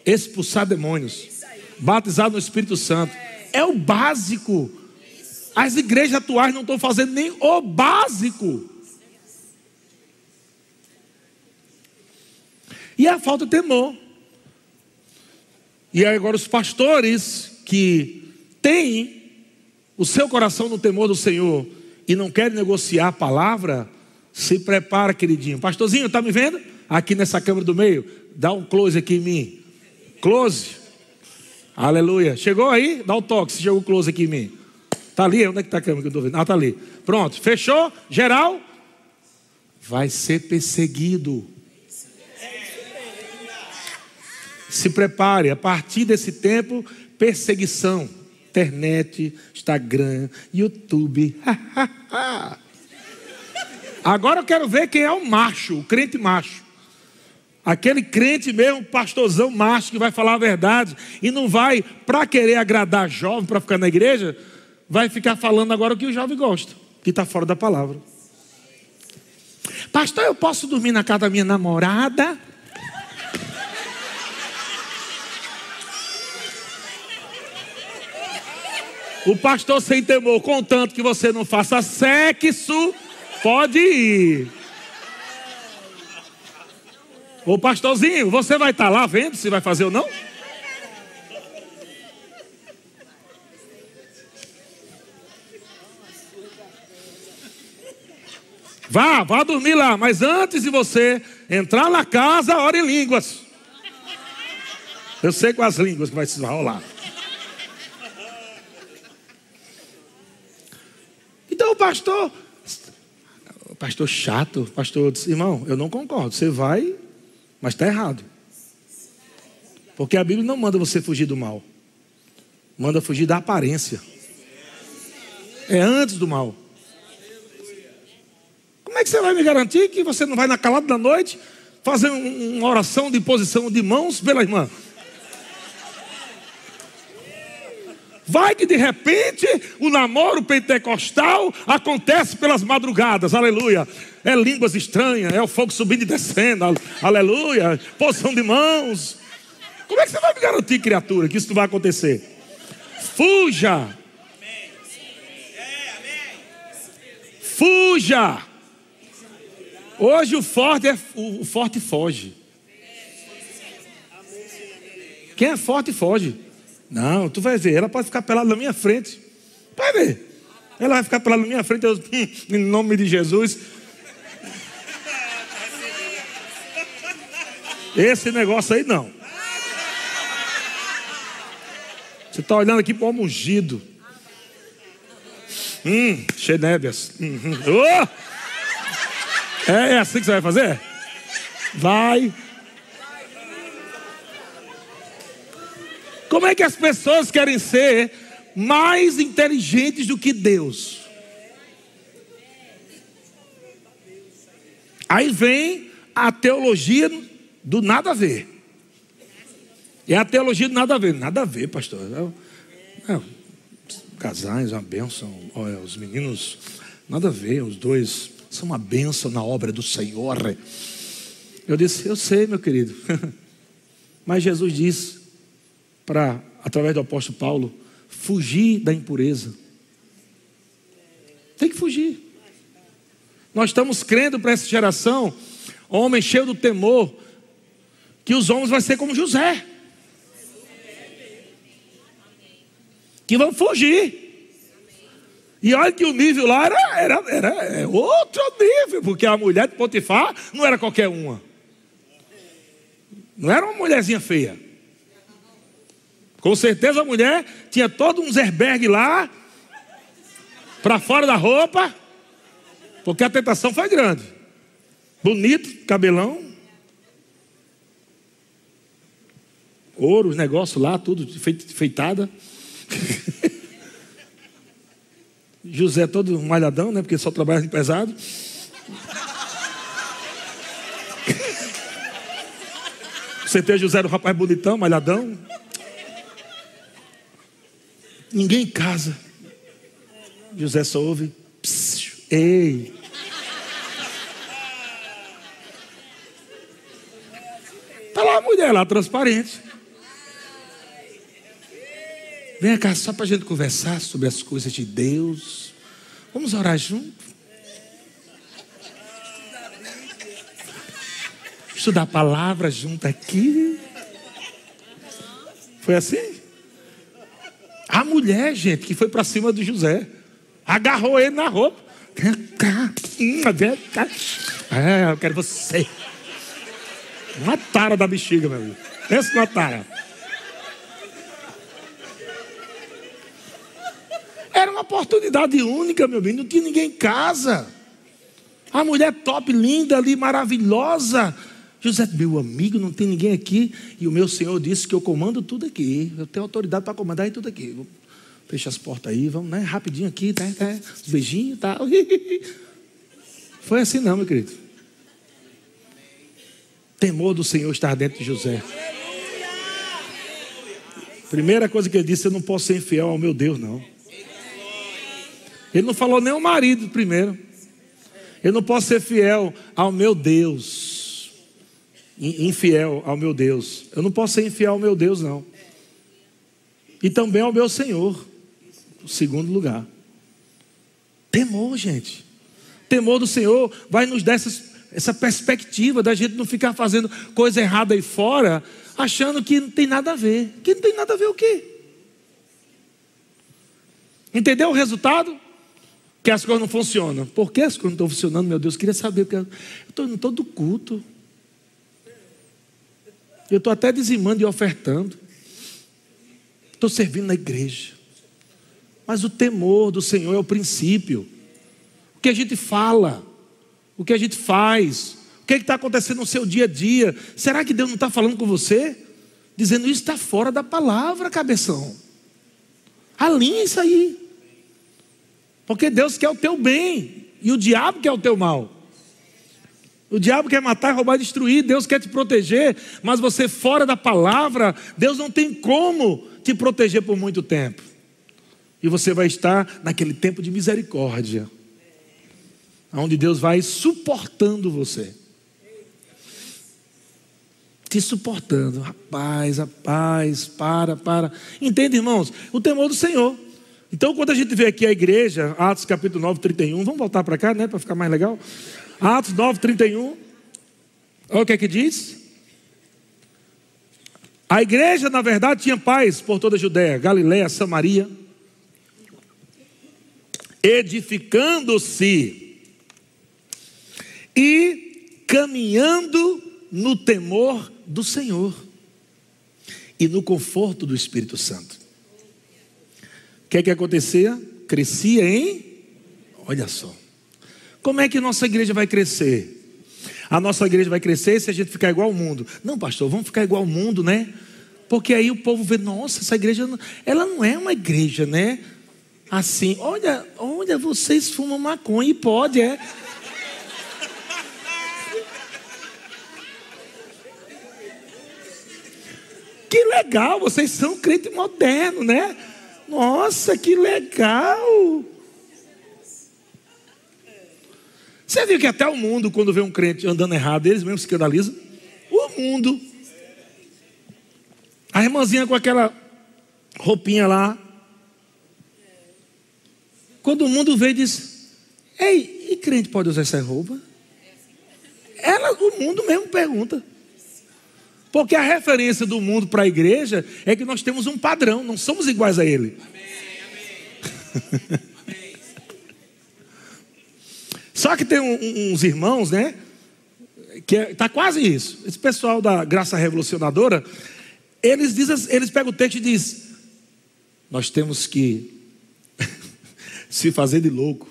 expulsar demônios, batizar no Espírito Santo. É o básico. As igrejas atuais não estão fazendo nem o básico. E a falta de temor. E agora os pastores que tem o seu coração no temor do Senhor e não quer negociar a palavra, se prepara, queridinho. Pastorzinho, está me vendo? Aqui nessa câmera do meio, dá um close aqui em mim. Close. Aleluia. Chegou aí? Dá o um toque se chegou close aqui em mim. Está ali? Onde é que está a câmera que eu estou vendo? Ah, está ali. Pronto, fechou? Geral? Vai ser perseguido. Se prepare, a partir desse tempo, perseguição. Internet, Instagram, YouTube. Agora eu quero ver quem é o macho, o crente macho. Aquele crente mesmo, pastorzão macho, que vai falar a verdade e não vai, para querer agradar jovem, para ficar na igreja, vai ficar falando agora o que o jovem gosta, que está fora da palavra. Pastor, eu posso dormir na casa da minha namorada? O pastor sem temor, contanto que você não faça sexo, pode ir. Ô pastorzinho, você vai estar tá lá vendo se vai fazer ou não? Vá, vá dormir lá, mas antes de você entrar na casa, ore em línguas. Eu sei com as línguas que vai se rolar. Então o pastor, o pastor chato, o pastor disse, irmão, eu não concordo. Você vai mas está errado. Porque a Bíblia não manda você fugir do mal. Manda fugir da aparência. É antes do mal. Como é que você vai me garantir que você não vai na calada da noite fazer uma oração de posição de mãos pela irmã? Vai que de repente o namoro pentecostal acontece pelas madrugadas, aleluia. É línguas estranhas, é o fogo subindo e descendo, aleluia. Posição de mãos. Como é que você vai me garantir, criatura, que isso vai acontecer? Fuja. Fuja. Hoje o forte é o forte foge. Quem é forte foge. Não, tu vai ver, ela pode ficar pelada na minha frente. Vai ver. Ela vai ficar pelada na minha frente, eu, hum, em nome de Jesus. Esse negócio aí não. Você está olhando aqui para o ungido. Hum, xenébias. Uhum. Oh! É assim que você vai fazer? Vai. Como é que as pessoas querem ser mais inteligentes do que Deus? Aí vem a teologia do nada a ver. É a teologia do nada a ver. Nada a ver, pastor. É, é, casais, uma bênção. Olha, os meninos, nada a ver. Os dois são uma bênção na obra do Senhor. Eu disse, eu sei, meu querido. Mas Jesus disse: para, através do apóstolo Paulo, fugir da impureza. Tem que fugir. Nós estamos crendo para essa geração, homem cheio do temor, que os homens vão ser como José. Que vão fugir. E olha que o nível lá era, era, era é outro nível, porque a mulher de Potifar não era qualquer uma. Não era uma mulherzinha feia. Com certeza a mulher tinha todo um zerberg lá, para fora da roupa, porque a tentação foi grande. Bonito, cabelão, ouro, os negócios lá, tudo feitada. José todo malhadão, né? Porque só trabalha em pesado. Você José era um rapaz bonitão, malhadão. Ninguém em casa. José só ouve. Ei. Está lá a mulher lá, transparente. Vem cá só para a gente conversar sobre as coisas de Deus. Vamos orar junto. Estudar a palavra junto aqui. Foi assim? A mulher, gente, que foi para cima do José, agarrou ele na roupa. Vem cá, vem cá. É, eu quero você. Uma tara da bexiga, meu amigo. Pensa numa tara. Era uma oportunidade única, meu bem. Não tinha ninguém em casa. A mulher top, linda ali, maravilhosa. José, meu amigo, não tem ninguém aqui. E o meu senhor disse que eu comando tudo aqui. Eu tenho autoridade para comandar tudo aqui. Fecha as portas aí, vamos, né? Rapidinho aqui, tá, tá, os beijinhos e tá. tal. Foi assim não, meu querido. Temor do Senhor estar dentro de José. Primeira coisa que ele disse, eu não posso ser infiel ao meu Deus, não. Ele não falou nem ao marido primeiro. Eu não posso ser fiel ao meu Deus. Infiel ao meu Deus. Eu não posso ser infiel ao meu Deus, não. E também ao meu Senhor. O segundo lugar. Temor, gente. Temor do Senhor vai nos dar essa, essa perspectiva da gente não ficar fazendo coisa errada aí fora, achando que não tem nada a ver. Que não tem nada a ver o quê? Entendeu o resultado? que as coisas não funcionam. Por que as coisas não estão funcionando, meu Deus? Eu queria saber, eu estou em todo culto. Eu estou até dizimando e ofertando. Estou servindo na igreja. Mas o temor do Senhor é o princípio. O que a gente fala, o que a gente faz, o que é está acontecendo no seu dia a dia. Será que Deus não está falando com você? Dizendo isso está fora da palavra, cabeção. Alinha isso aí. Porque Deus quer o teu bem e o diabo quer o teu mal. O diabo quer matar, roubar, destruir, Deus quer te proteger, mas você fora da palavra, Deus não tem como te proteger por muito tempo. E você vai estar naquele tempo de misericórdia, onde Deus vai suportando você. Te suportando, rapaz, rapaz, para, para. Entende, irmãos? O temor do Senhor. Então, quando a gente vê aqui a igreja, Atos capítulo 9, 31, vamos voltar para cá, né, para ficar mais legal. Atos 9, 31. Olha o que é que diz. A igreja, na verdade, tinha paz por toda a Judéia, Galiléia, Samaria, edificando-se e caminhando no temor do Senhor e no conforto do Espírito Santo que é que acontecia? Crescia em. Olha só. Como é que nossa igreja vai crescer? A nossa igreja vai crescer se a gente ficar igual ao mundo. Não, pastor, vamos ficar igual ao mundo, né? Porque aí o povo vê, nossa, essa igreja, ela não é uma igreja, né? Assim, olha, olha, vocês fumam maconha e pode, é. Que legal, vocês são crente moderno, né? Nossa, que legal! Você viu que até o mundo, quando vê um crente andando errado, eles mesmos se escandalizam? O mundo. A irmãzinha com aquela roupinha lá. Quando o mundo vê, diz: Ei, e crente pode usar essa roupa? Ela, o mundo mesmo pergunta. Porque a referência do mundo para a igreja é que nós temos um padrão, não somos iguais a ele. Amém, amém. Só que tem um, uns irmãos, né? Que está é, tá quase isso. Esse pessoal da graça revolucionadora, eles dizem, eles pegam o texto e dizem: Nós temos que se fazer de louco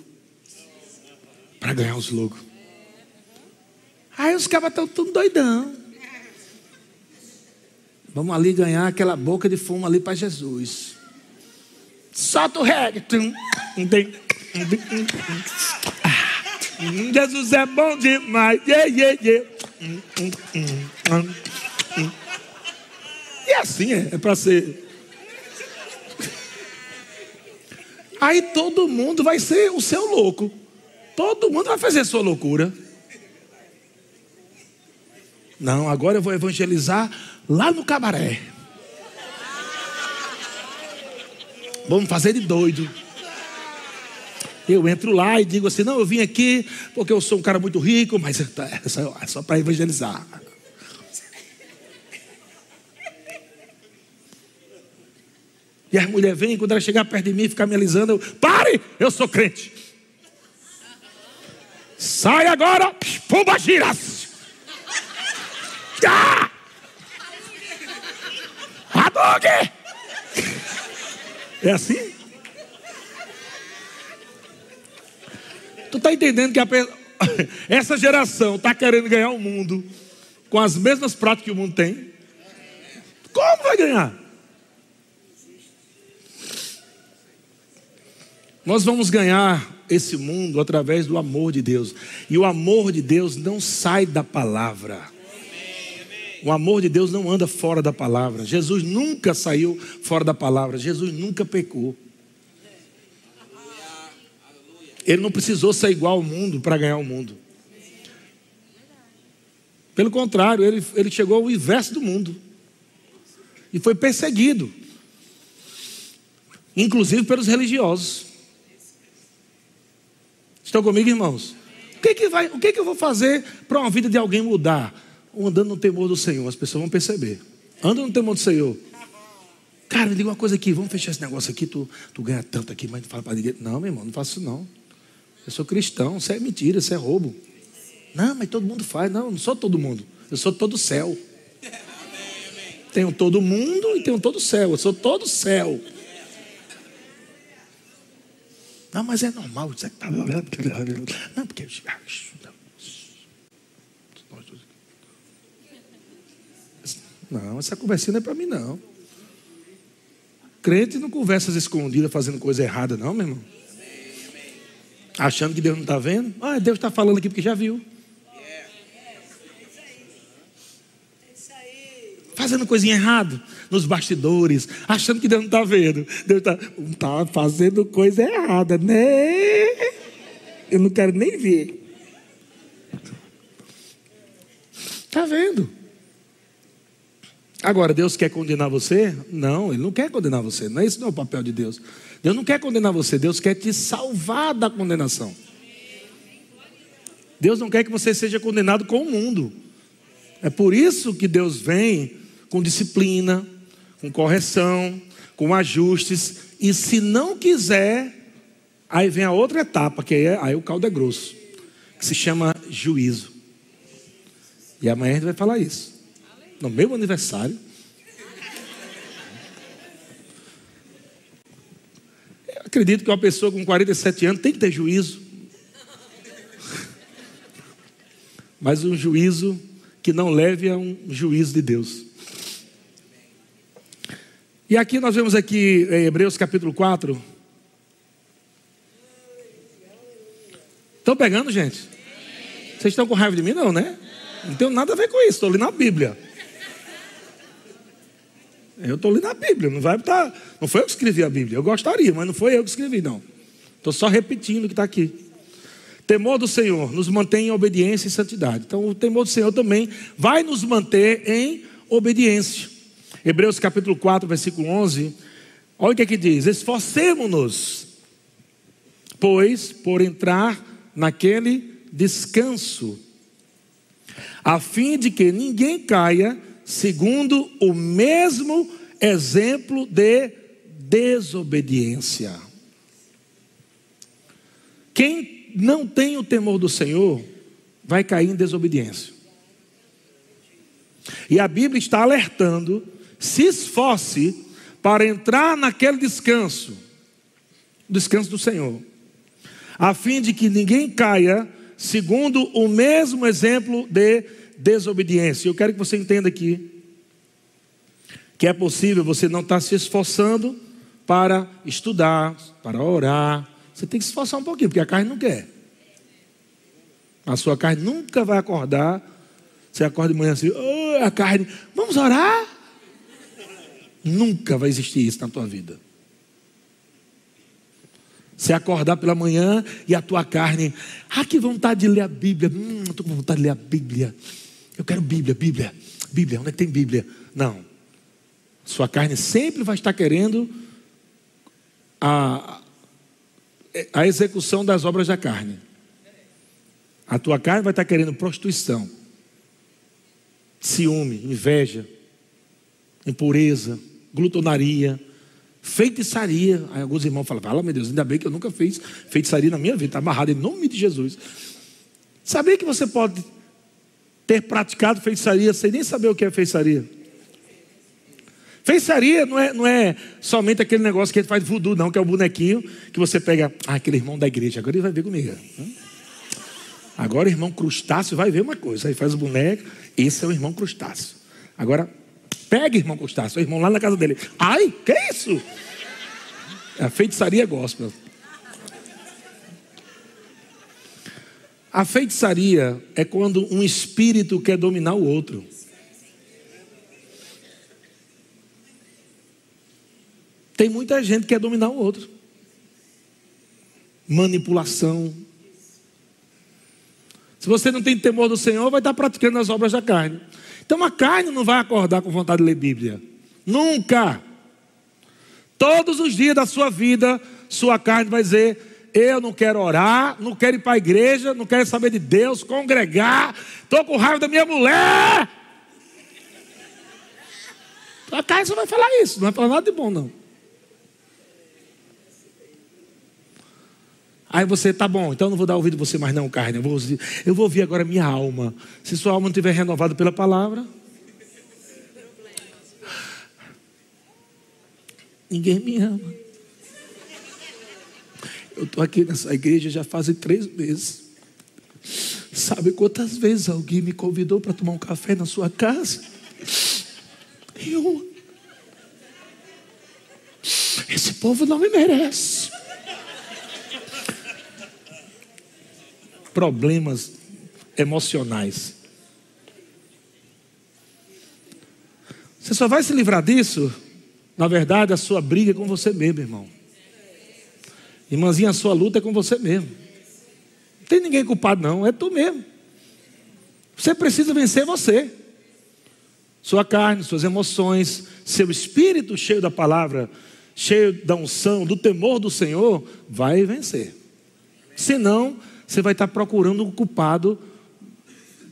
para ganhar os loucos. Aí os cabas estão tudo doidão. Vamos ali ganhar aquela boca de fumo ali para Jesus. Solta o reggae. Jesus é bom demais. Yeah, yeah, yeah. E assim é, é para ser. Aí todo mundo vai ser o seu louco. Todo mundo vai fazer a sua loucura. Não, agora eu vou evangelizar lá no cabaré. Vamos fazer de doido. Eu entro lá e digo assim: não, eu vim aqui porque eu sou um cara muito rico, mas é só, é só para evangelizar. E as mulheres vêm, quando ela chegar perto de mim e ficar me alisando, eu, pare, eu sou crente. Sai agora, pumba giras. Ah! Hadouken! É assim? Tu está entendendo que a, essa geração está querendo ganhar o mundo com as mesmas práticas que o mundo tem? Como vai ganhar? Nós vamos ganhar esse mundo através do amor de Deus. E o amor de Deus não sai da palavra. O amor de Deus não anda fora da palavra. Jesus nunca saiu fora da palavra. Jesus nunca pecou. Ele não precisou ser igual ao mundo para ganhar o mundo. Pelo contrário, ele, ele chegou ao inverso do mundo. E foi perseguido. Inclusive pelos religiosos. Estão comigo, irmãos? O que, que, vai, o que, que eu vou fazer para uma vida de alguém mudar? Andando no temor do Senhor, as pessoas vão perceber. Anda no temor do Senhor. Cara, me diga uma coisa aqui, vamos fechar esse negócio aqui, tu, tu ganha tanto aqui, mas não fala para ninguém. Não, meu irmão, não faço isso não. Eu sou cristão, isso é mentira, isso é roubo. Não, mas todo mundo faz. Não, não sou todo mundo. Eu sou todo céu. Tenho todo mundo e tenho todo céu. Eu sou todo céu. Não, mas é normal. Tá não, porque. Não, essa conversinha não é para mim, não. Crente não conversa escondidas fazendo coisa errada, não, meu irmão. Achando que Deus não está vendo? Ah, Deus está falando aqui porque já viu. Fazendo coisinha errada nos bastidores, achando que Deus não está vendo. Deus está tá fazendo coisa errada, né? Eu não quero nem ver. Está vendo? Agora, Deus quer condenar você? Não, Ele não quer condenar você. Não é esse não é o papel de Deus. Deus não quer condenar você, Deus quer te salvar da condenação. Deus não quer que você seja condenado com o mundo. É por isso que Deus vem com disciplina, com correção, com ajustes, e se não quiser, aí vem a outra etapa, que é, aí o caldo é grosso, que se chama juízo. E amanhã a gente vai falar isso. No meu aniversário. Eu acredito que uma pessoa com 47 anos tem que ter juízo. Mas um juízo que não leve a um juízo de Deus. E aqui nós vemos aqui em Hebreus capítulo 4. Estão pegando, gente? Vocês estão com raiva de mim, não, né? Não tenho nada a ver com isso, estou lendo na Bíblia. Eu estou lendo a Bíblia, não vai estar. Não foi eu que escrevi a Bíblia. Eu gostaria, mas não foi eu que escrevi, não. Estou só repetindo o que está aqui. Temor do Senhor nos mantém em obediência e santidade. Então, o temor do Senhor também vai nos manter em obediência. Hebreus capítulo 4, versículo 11. Olha o que, é que diz: Esforcemos-nos, pois, por entrar naquele descanso, a fim de que ninguém caia segundo o mesmo exemplo de desobediência. Quem não tem o temor do Senhor vai cair em desobediência. E a Bíblia está alertando se esforce para entrar naquele descanso, descanso do Senhor, a fim de que ninguém caia segundo o mesmo exemplo de desobediência. Eu quero que você entenda aqui que é possível você não estar se esforçando para estudar, para orar. Você tem que se esforçar um pouquinho, porque a carne não quer. A sua carne nunca vai acordar. Você acorda de manhã assim, oh, a carne, vamos orar? Nunca vai existir isso na tua vida. Você acordar pela manhã e a tua carne, ah, que vontade de ler a Bíblia. Hum, estou com vontade de ler a Bíblia. Eu quero Bíblia, Bíblia, Bíblia. Onde é que tem Bíblia? Não. Sua carne sempre vai estar querendo a, a execução das obras da carne. A tua carne vai estar querendo prostituição, ciúme, inveja, impureza, glutonaria, feitiçaria. Aí alguns irmãos falam, fala, meu Deus, ainda bem que eu nunca fiz feitiçaria na minha vida, está amarrado em nome de Jesus. Sabia que você pode ter praticado feitiçaria sem nem saber o que é feitiçaria? Feitiçaria não é, não é somente aquele negócio que a gente faz voodoo, não, que é o bonequinho que você pega. Ah, aquele irmão da igreja, agora ele vai ver comigo. Agora o irmão crustáceo vai ver uma coisa. Aí faz o boneco, esse é o irmão crustáceo. Agora, pega irmão crustáceo, o irmão lá na casa dele. Ai, que é isso? É a feitiçaria gospel. A feitiçaria é quando um espírito quer dominar o outro. Tem muita gente que quer dominar o outro. Manipulação. Se você não tem temor do Senhor, vai estar praticando as obras da carne. Então a carne não vai acordar com vontade de ler Bíblia. Nunca. Todos os dias da sua vida, sua carne vai dizer: Eu não quero orar, não quero ir para a igreja, não quero saber de Deus, congregar, estou com raiva da minha mulher. A carne só vai falar isso, não vai falar nada de bom, não. Aí você, tá bom, então eu não vou dar ouvido a você mais não, carne. Eu vou, eu vou ouvir agora minha alma. Se sua alma não estiver renovada pela palavra. Ninguém me ama. Eu estou aqui nessa igreja já fazem três meses. Sabe quantas vezes alguém me convidou para tomar um café na sua casa? Eu. Esse povo não me merece. problemas emocionais. Você só vai se livrar disso, na verdade, a sua briga é com você mesmo, irmão. Irmãzinha, a sua luta é com você mesmo. Não tem ninguém culpado, não, é tu mesmo. Você precisa vencer você. Sua carne, suas emoções, seu espírito cheio da palavra, cheio da unção, do temor do Senhor, vai vencer. Senão, você vai estar procurando um culpado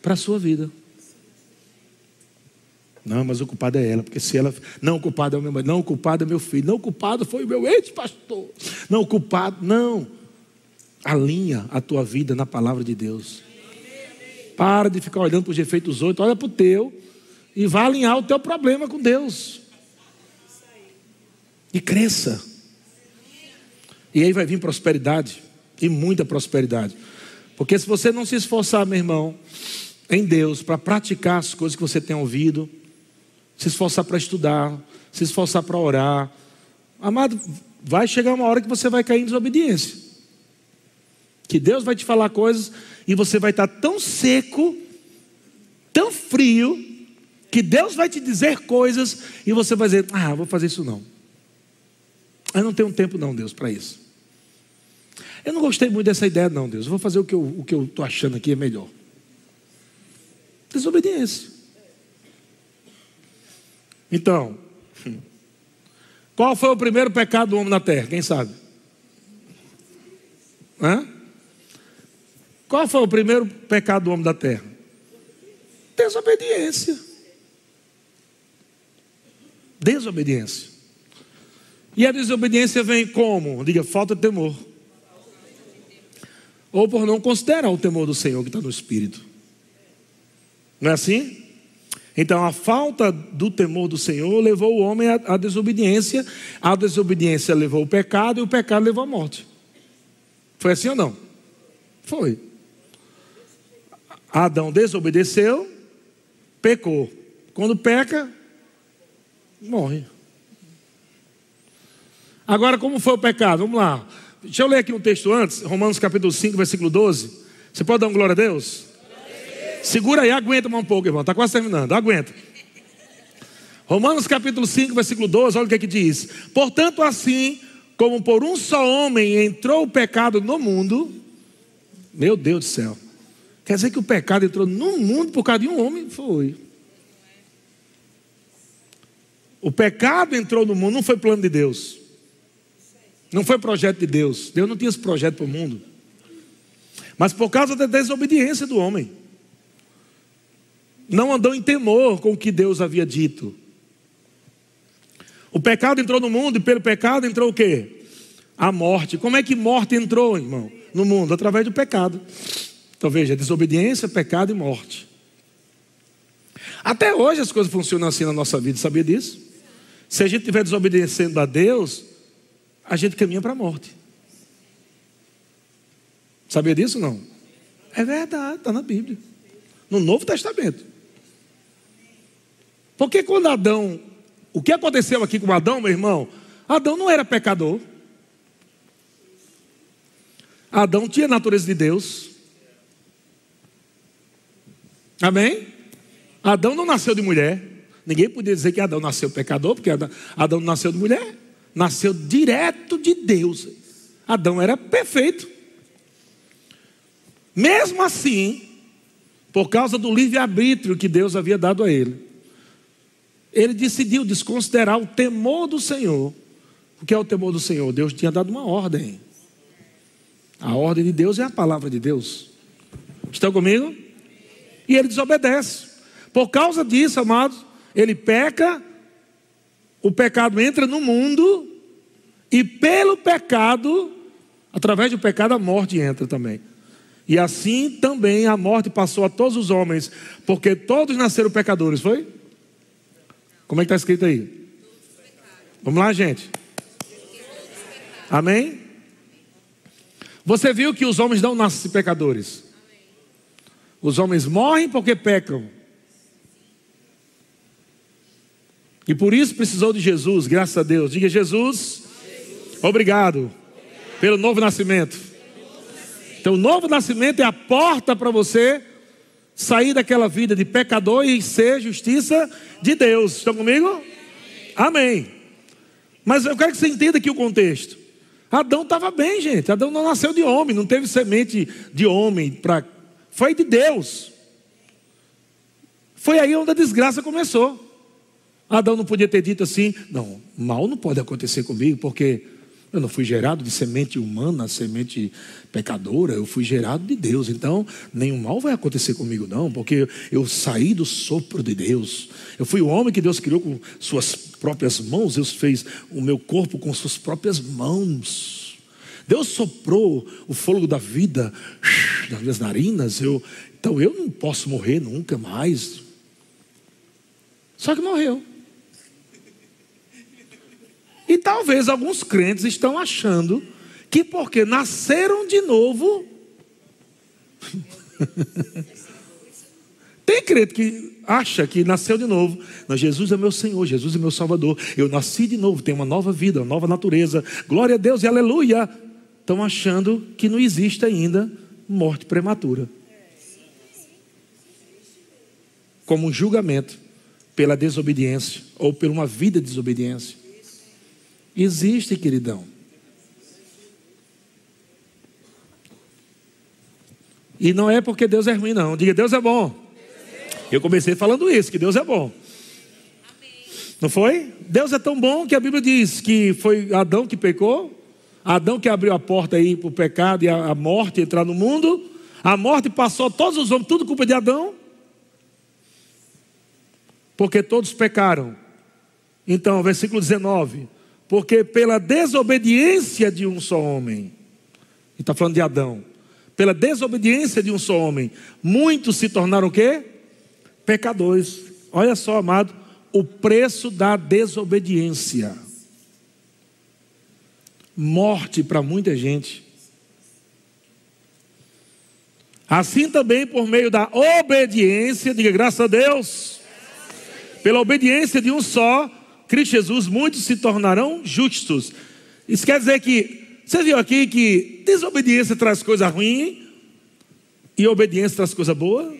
para a sua vida. Não, mas o culpado é ela, porque se ela. Não, o culpado é o meu marido, não, o culpado é meu filho, não, o culpado foi o meu ex-pastor. Não, o culpado, não. Alinha a tua vida na palavra de Deus. Para de ficar olhando para os efeitos dos outros, olha para o teu e vá alinhar o teu problema com Deus. E cresça. E aí vai vir prosperidade e muita prosperidade. Porque se você não se esforçar, meu irmão, em Deus, para praticar as coisas que você tem ouvido, se esforçar para estudar, se esforçar para orar, amado, vai chegar uma hora que você vai cair em desobediência. Que Deus vai te falar coisas e você vai estar tão seco, tão frio, que Deus vai te dizer coisas e você vai dizer: Ah, vou fazer isso não. Eu não tenho tempo, não, Deus, para isso. Eu não gostei muito dessa ideia, não, Deus. Eu vou fazer o que eu estou achando aqui é melhor. Desobediência. Então, qual foi o primeiro pecado do homem na terra? Quem sabe? Hã? Qual foi o primeiro pecado do homem da terra? Desobediência. Desobediência. E a desobediência vem como? Diga, falta de temor ou por não considerar o temor do Senhor que está no Espírito. Não é assim? Então, a falta do temor do Senhor levou o homem à, à desobediência, a desobediência levou o pecado e o pecado levou a morte. Foi assim ou não? Foi. Adão desobedeceu, pecou. Quando peca, morre. Agora, como foi o pecado? Vamos lá. Deixa eu ler aqui um texto antes, Romanos capítulo 5, versículo 12. Você pode dar um glória a Deus? Segura aí, aguenta mais um pouco, irmão. Está quase terminando, aguenta. Romanos capítulo 5, versículo 12, olha o que é que diz. Portanto, assim como por um só homem entrou o pecado no mundo, meu Deus do céu. Quer dizer que o pecado entrou no mundo por causa de um homem? Foi. O pecado entrou no mundo, não foi plano de Deus. Não foi projeto de Deus. Deus não tinha esse projeto para o mundo. Mas por causa da desobediência do homem. Não andou em temor com o que Deus havia dito. O pecado entrou no mundo e pelo pecado entrou o quê? A morte. Como é que morte entrou, irmão, no mundo? Através do pecado. Então veja, desobediência, pecado e morte. Até hoje as coisas funcionam assim na nossa vida, sabia disso? Se a gente estiver desobedecendo a Deus, a gente caminha para a morte. Sabia disso não? É verdade, está na Bíblia. No Novo Testamento. Porque quando Adão. O que aconteceu aqui com Adão, meu irmão? Adão não era pecador. Adão tinha a natureza de Deus. Amém? Adão não nasceu de mulher. Ninguém podia dizer que Adão nasceu pecador, porque Adão, nasceu de mulher. Nasceu direto de Deus. Adão era perfeito. Mesmo assim, por causa do livre-arbítrio que Deus havia dado a ele, ele decidiu desconsiderar o temor do Senhor. O que é o temor do Senhor? Deus tinha dado uma ordem. A ordem de Deus é a palavra de Deus. Estão comigo? E ele desobedece. Por causa disso, amados, ele peca, o pecado entra no mundo, e pelo pecado, através do pecado, a morte entra também. E assim também a morte passou a todos os homens, porque todos nasceram pecadores, foi? Como é que está escrito aí? Vamos lá, gente. Amém? Você viu que os homens não nascem pecadores. Os homens morrem porque pecam. E por isso precisou de Jesus, graças a Deus. Diga Jesus, obrigado pelo novo nascimento. Então, o novo nascimento é a porta para você sair daquela vida de pecador e ser justiça de Deus. Estão comigo? Amém. Mas eu quero que você entenda aqui o contexto. Adão estava bem, gente. Adão não nasceu de homem, não teve semente de homem para. Foi de Deus. Foi aí onde a desgraça começou. Adão não podia ter dito assim: não, mal não pode acontecer comigo, porque eu não fui gerado de semente humana, semente pecadora, eu fui gerado de Deus. Então, nenhum mal vai acontecer comigo, não, porque eu saí do sopro de Deus. Eu fui o homem que Deus criou com suas próprias mãos, Deus fez o meu corpo com suas próprias mãos. Deus soprou o fôlego da vida nas minhas narinas. Eu, então eu não posso morrer nunca mais. Só que morreu. E talvez alguns crentes estão achando que porque nasceram de novo. Tem crente que acha que nasceu de novo. Mas Jesus é meu Senhor, Jesus é meu Salvador. Eu nasci de novo, tenho uma nova vida, uma nova natureza. Glória a Deus e aleluia. Estão achando que não existe ainda morte prematura. Como um julgamento pela desobediência ou por uma vida de desobediência. Existe, queridão. E não é porque Deus é ruim, não. Diga, Deus é bom. Eu comecei falando isso, que Deus é bom. Não foi? Deus é tão bom que a Bíblia diz que foi Adão que pecou, Adão que abriu a porta aí para o pecado e a, morte entrar no mundo. A morte passou todos os homens, tudo culpa de Adão. Porque todos pecaram. Então, versículo 19 porque pela desobediência de um só homem, e está falando de Adão, pela desobediência de um só homem, muitos se tornaram o quê? Pecadores. Olha só, amado, o preço da desobediência. Morte para muita gente. Assim também por meio da obediência, diga graças a Deus, pela obediência de um só, Cristo Jesus, muitos se tornarão justos. Isso quer dizer que, você viu aqui que desobediência traz coisa ruim e obediência traz coisa boa?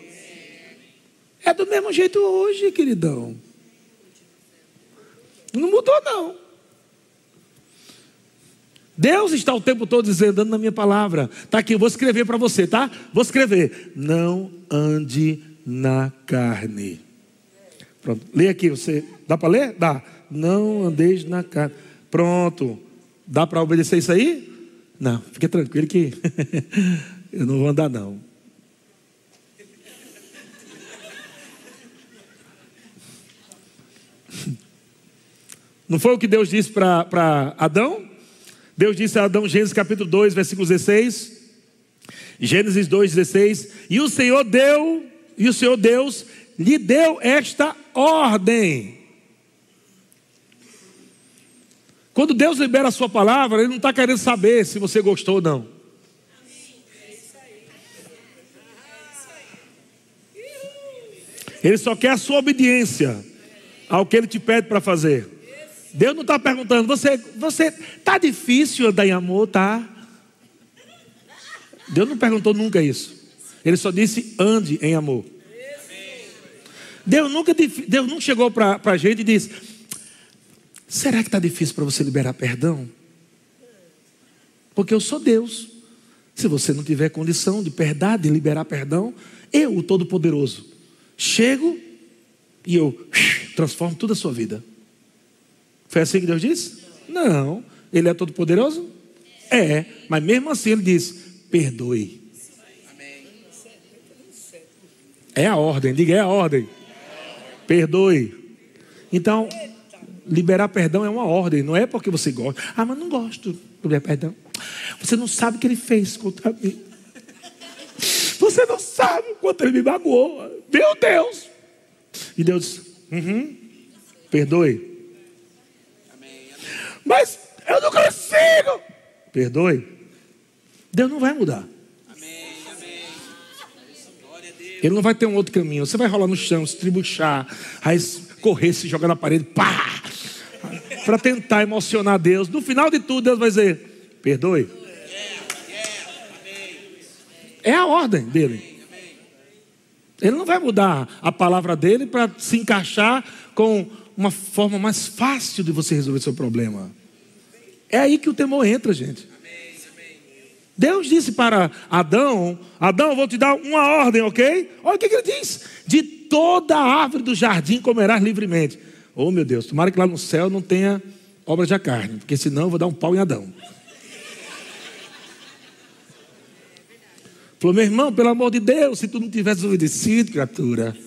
É do mesmo jeito hoje, queridão. Não mudou, não. Deus está o tempo todo dizendo, na minha palavra. Está aqui, vou escrever para você, tá? Vou escrever. Não ande na carne. Pronto, lê aqui, você. Dá para ler? Dá não andeis na carne. Pronto. Dá para obedecer isso aí? Não, fique tranquilo que eu não vou andar não. Não foi o que Deus disse para Adão? Deus disse a Adão, Gênesis capítulo 2, versículo 16. Gênesis 2, 16. E o Senhor deu, e o Senhor Deus lhe deu esta ordem Quando Deus libera a sua palavra, Ele não está querendo saber se você gostou ou não. Ele só quer a sua obediência ao que Ele te pede para fazer. Deus não está perguntando, você, você tá difícil andar em amor, tá? Deus não perguntou nunca isso. Ele só disse ande em amor. Deus nunca Deus não chegou para a gente e disse: Será que está difícil para você liberar perdão? Porque eu sou Deus. Se você não tiver condição de perdoar, de liberar perdão, eu, o Todo-Poderoso, chego e eu transformo toda a sua vida. Foi assim que Deus disse? Não. Ele é todo-poderoso? É. Mas mesmo assim ele diz: perdoe. É a ordem, diga, é a ordem. Perdoe. Então, liberar perdão é uma ordem, não é porque você gosta. Ah, mas não gosto de liberar perdão. Você não sabe o que ele fez contra mim. Você não sabe o quanto ele me magoou. Meu Deus. E Deus disse: uhum, perdoe. Mas eu não consigo. Perdoe. Deus não vai mudar. Ele não vai ter um outro caminho. Você vai rolar no chão, se tribuchar, aí correr, se jogar na parede, pá! Para tentar emocionar Deus. No final de tudo, Deus vai dizer: perdoe. É a ordem dele. Ele não vai mudar a palavra dele para se encaixar com uma forma mais fácil de você resolver seu problema. É aí que o temor entra, gente. Deus disse para Adão: Adão, vou te dar uma ordem, ok? Olha o que, que ele diz: De toda a árvore do jardim comerás livremente. Oh, meu Deus, tomara que lá no céu não tenha obra de carne, porque senão eu vou dar um pau em Adão. Falou, meu irmão, pelo amor de Deus, se tu não tivesse obedecido, criatura,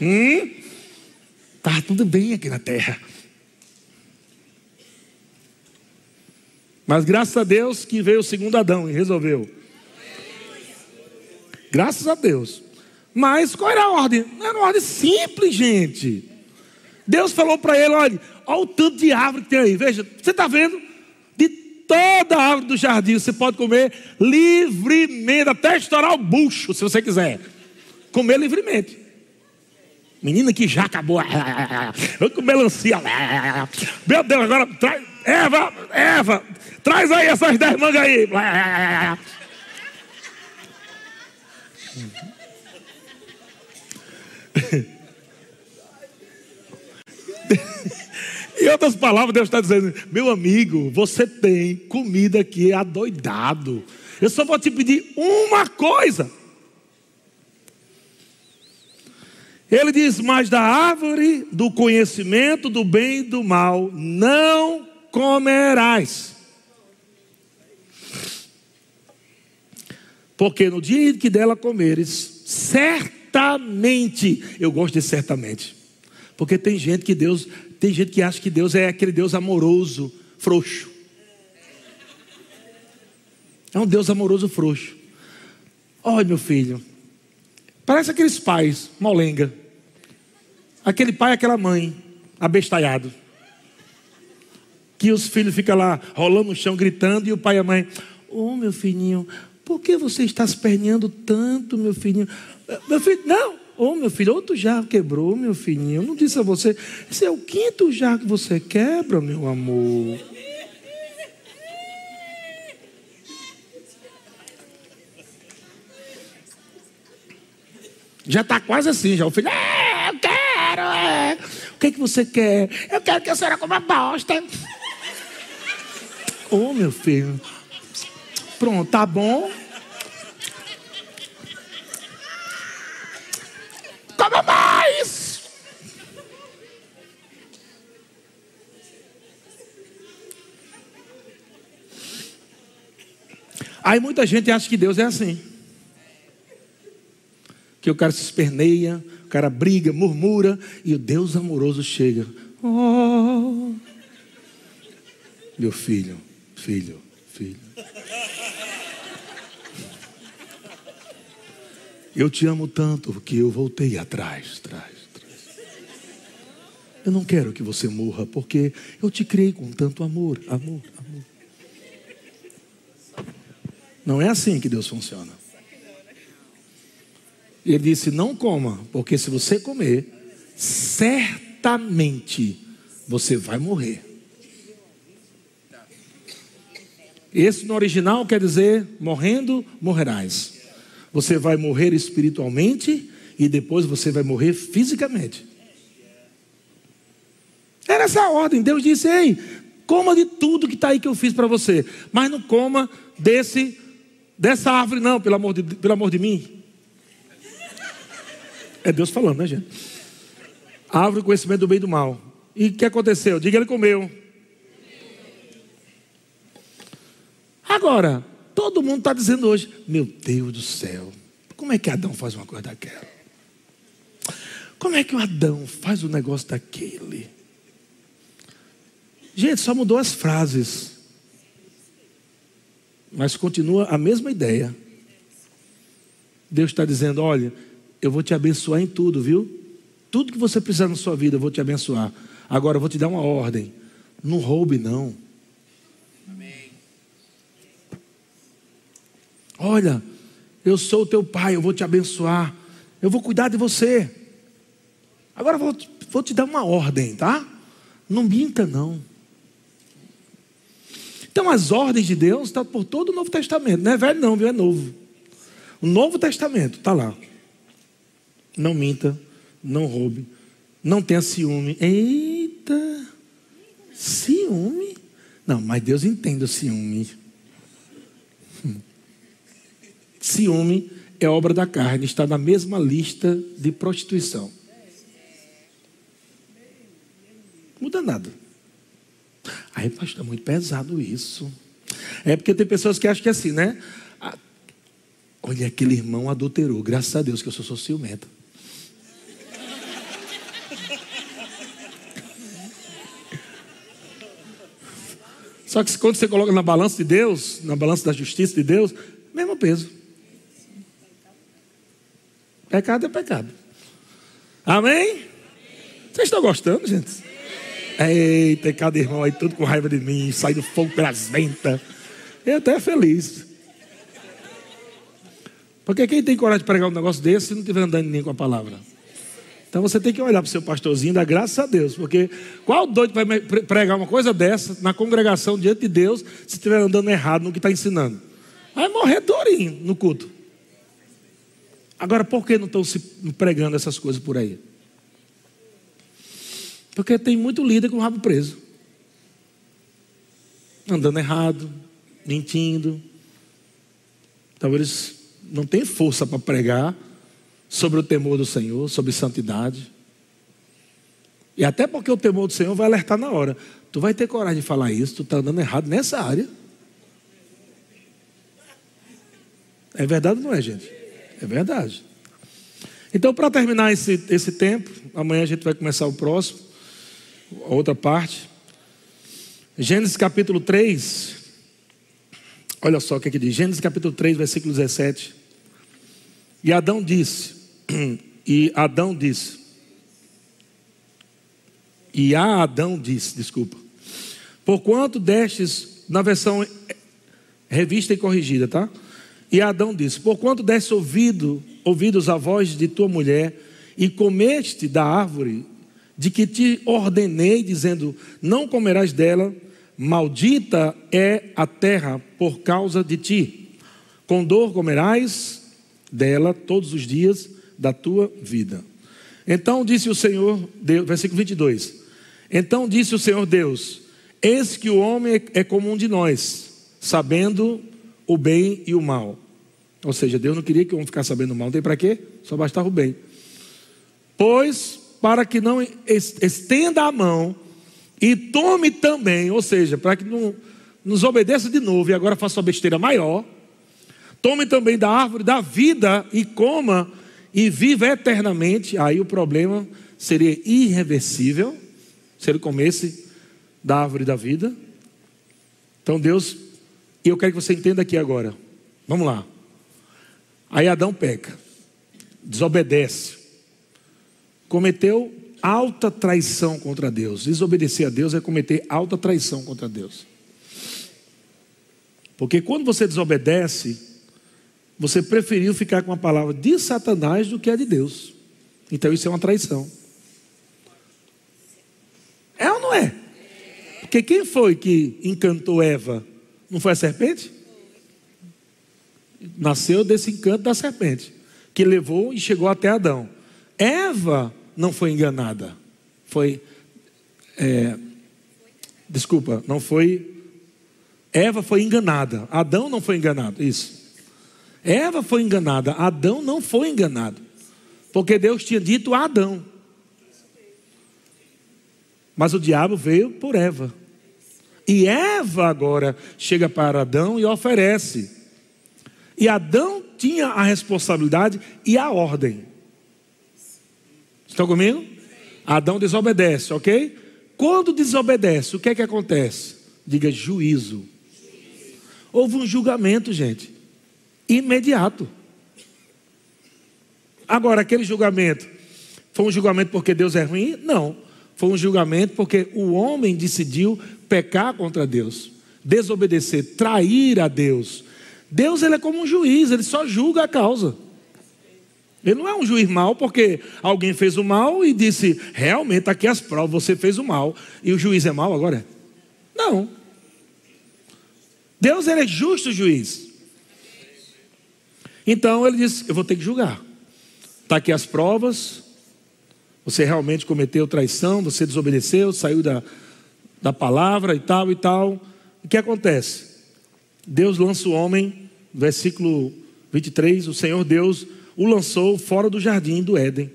hum, tá tudo bem aqui na terra. Mas graças a Deus que veio o segundo Adão e resolveu. Graças a Deus. Mas qual era a ordem? Era uma ordem simples, gente. Deus falou para ele: olha, olha o tanto de árvore que tem aí. Veja, você está vendo? De toda a árvore do jardim você pode comer livremente, até estourar o bucho, se você quiser. Comer livremente. Menina que já acabou. Eu com melancia. Meu Deus, agora traz. Eva, Eva, Traz aí essas dez mangas aí. Em outras palavras, Deus está dizendo: Meu amigo, você tem comida aqui adoidado. Eu só vou te pedir uma coisa. Ele diz: Mas da árvore do conhecimento do bem e do mal não comerás. Porque no dia em que dela comeres, certamente, eu gosto de certamente. Porque tem gente que Deus, tem gente que acha que Deus é aquele Deus amoroso, frouxo. É um Deus amoroso frouxo. Olha, meu filho, parece aqueles pais, molenga. Aquele pai, aquela mãe, abestalhado. Que os filhos ficam lá rolando no chão, gritando, e o pai e a mãe, ô oh, meu filhinho, por que você está se perneando tanto, meu filhinho? Meu filho, não. Ô oh, meu filho, outro jarro quebrou, meu filhinho. Eu não disse a você. Esse é o quinto jarro que você quebra, meu amor. Já está quase assim, já. O filho, é, eu quero, é. O que, é que você quer? Eu quero que a senhora coma bosta. Ô, oh, meu filho. Pronto, tá bom. Coma mais. Aí muita gente acha que Deus é assim. Que o cara se esperneia, o cara briga, murmura, e o Deus amoroso chega. Oh, meu filho, filho, filho. Eu te amo tanto que eu voltei atrás, atrás, atrás. Eu não quero que você morra, porque eu te criei com tanto amor, amor, amor. Não é assim que Deus funciona. Ele disse: Não coma, porque se você comer, certamente você vai morrer. Esse no original quer dizer: morrendo, morrerás. Você vai morrer espiritualmente e depois você vai morrer fisicamente. Era essa a ordem. Deus disse: Ei, coma de tudo que está aí que eu fiz para você, mas não coma desse dessa árvore, não, pelo amor de, pelo amor de mim. É Deus falando, né, gente? Árvore do conhecimento do bem e do mal. E o que aconteceu? Diga, ele comeu. Agora, todo mundo está dizendo hoje: Meu Deus do céu, como é que Adão faz uma coisa daquela? Como é que o Adão faz o um negócio daquele? Gente, só mudou as frases. Mas continua a mesma ideia. Deus está dizendo: Olha, eu vou te abençoar em tudo, viu? Tudo que você precisar na sua vida, eu vou te abençoar. Agora eu vou te dar uma ordem: não roube, não. Amém. Olha, eu sou o teu pai, eu vou te abençoar. Eu vou cuidar de você. Agora vou, vou te dar uma ordem, tá? Não minta, não. Então, as ordens de Deus estão por todo o Novo Testamento. Não é velho, não, viu? É novo. O Novo Testamento está lá. Não minta, não roube, não tenha ciúme. Eita! Ciúme? Não, mas Deus entende o ciúme. Ciúme é obra da carne, está na mesma lista de prostituição. Muda nada. Aí, pastor, é muito pesado isso. É porque tem pessoas que acham que é assim, né? Ah, olha, aquele irmão adulterou. Graças a Deus que eu sou, sou ciumento. Só que quando você coloca na balança de Deus, na balança da justiça de Deus, mesmo peso. Pecado é pecado. Amém? Vocês estão gostando, gente? Eita, cada irmão aí tudo com raiva de mim, saindo fogo pelas ventas. Eu até feliz. Porque quem tem coragem de pregar um negócio desse se não estiver andando nem com a palavra? Então você tem que olhar para o seu pastorzinho e dar graças a Deus. Porque qual doido vai pregar uma coisa dessa na congregação diante de Deus se estiver andando errado no que está ensinando? Vai morrer dorinho no culto. Agora, por que não estão se pregando essas coisas por aí? Porque tem muito líder com o rabo preso. Andando errado, mentindo. Talvez eles não tenham força para pregar sobre o temor do Senhor, sobre santidade. E até porque o temor do Senhor vai alertar na hora. Tu vai ter coragem de falar isso, tu está andando errado nessa área. É verdade ou não é, gente? É verdade. Então, para terminar esse, esse tempo, amanhã a gente vai começar o próximo outra parte. Gênesis capítulo 3. Olha só o que aqui diz. Gênesis capítulo 3, versículo 17. E Adão disse. E Adão disse. E a Adão disse, desculpa. Porquanto destes, na versão revista e corrigida, tá? E Adão disse: Porquanto deste ouvido, ouvidos a voz de tua mulher, e comeste da árvore de que te ordenei, dizendo: Não comerás dela, maldita é a terra por causa de ti. Com dor comerás dela todos os dias da tua vida. Então disse o Senhor, Deus, versículo 22. Então disse o Senhor Deus: Eis que o homem é comum de nós, sabendo o bem e o mal. Ou seja, Deus não queria que o homem ficasse sabendo o mal, não tem para quê? Só bastava o bem. Pois para que não estenda a mão e tome também, ou seja, para que não nos obedeça de novo e agora faça uma besteira maior. Tome também da árvore da vida e coma e viva eternamente. Aí o problema seria irreversível se ele comesse da árvore da vida. Então Deus, e eu quero que você entenda aqui agora. Vamos lá. Aí Adão peca, desobedece cometeu alta traição contra Deus. Desobedecer a Deus é cometer alta traição contra Deus. Porque quando você desobedece, você preferiu ficar com a palavra de Satanás do que a de Deus. Então isso é uma traição. É ou não é? Porque quem foi que encantou Eva? Não foi a serpente? Nasceu desse encanto da serpente, que levou e chegou até Adão. Eva não foi enganada. Foi. É, desculpa, não foi. Eva foi enganada. Adão não foi enganado. Isso. Eva foi enganada. Adão não foi enganado. Porque Deus tinha dito a Adão. Mas o diabo veio por Eva. E Eva agora chega para Adão e oferece. E Adão tinha a responsabilidade e a ordem. Estão comigo? Adão desobedece, ok? Quando desobedece, o que é que acontece? Diga juízo. Houve um julgamento, gente, imediato. Agora, aquele julgamento foi um julgamento porque Deus é ruim? Não. Foi um julgamento porque o homem decidiu pecar contra Deus, desobedecer, trair a Deus. Deus ele é como um juiz, ele só julga a causa. Ele não é um juiz mau porque alguém fez o mal e disse, realmente, aqui as provas, você fez o mal. E o juiz é mau agora? Não. Deus ele é justo juiz. Então ele disse, eu vou ter que julgar. Está aqui as provas. Você realmente cometeu traição, você desobedeceu, saiu da, da palavra e tal e tal. O que acontece? Deus lança o homem, versículo 23, o Senhor Deus o lançou fora do jardim do Éden.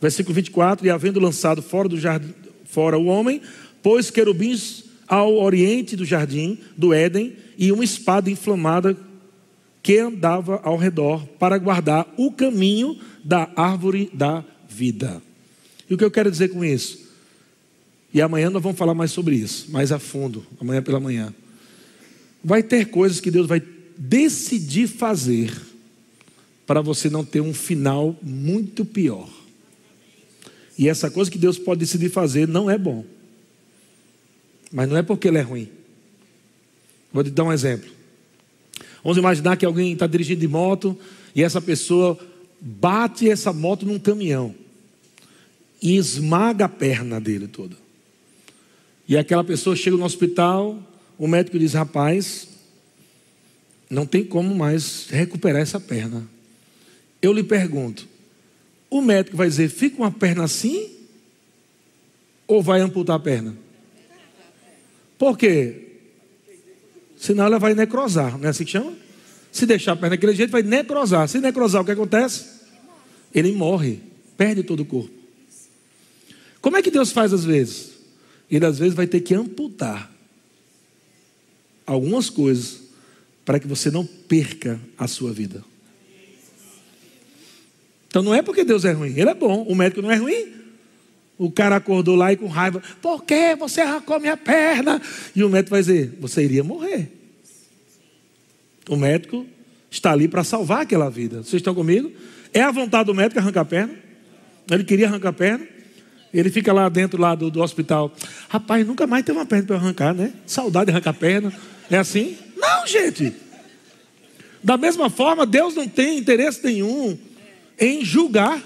Versículo 24: E havendo lançado fora do jardim, fora o homem, pôs querubins ao oriente do jardim do Éden e uma espada inflamada que andava ao redor para guardar o caminho da árvore da vida. E o que eu quero dizer com isso? E amanhã nós vamos falar mais sobre isso, mais a fundo, amanhã pela manhã. Vai ter coisas que Deus vai decidir fazer para você não ter um final muito pior. E essa coisa que Deus pode decidir fazer não é bom. Mas não é porque ele é ruim. Vou te dar um exemplo. Vamos imaginar que alguém está dirigindo de moto e essa pessoa bate essa moto num caminhão e esmaga a perna dele toda. E aquela pessoa chega no hospital, o médico diz: Rapaz, não tem como mais recuperar essa perna. Eu lhe pergunto: o médico vai dizer, fica uma perna assim? Ou vai amputar a perna? Por quê? Senão ela vai necrosar, não é assim que chama? Se deixar a perna daquele jeito, vai necrosar. Se necrosar, o que acontece? Ele morre, perde todo o corpo. Como é que Deus faz às vezes? Ele às vezes vai ter que amputar algumas coisas para que você não perca a sua vida. Então não é porque Deus é ruim, Ele é bom. O médico não é ruim. O cara acordou lá e com raiva, por que você arrancou minha perna? E o médico vai dizer, você iria morrer. O médico está ali para salvar aquela vida. Vocês estão comigo? É a vontade do médico arrancar a perna? Ele queria arrancar a perna. Ele fica lá dentro lá do, do hospital. Rapaz, nunca mais tem uma perna para arrancar, né? Saudade de arrancar a perna. É assim? Não, gente. Da mesma forma, Deus não tem interesse nenhum em julgar.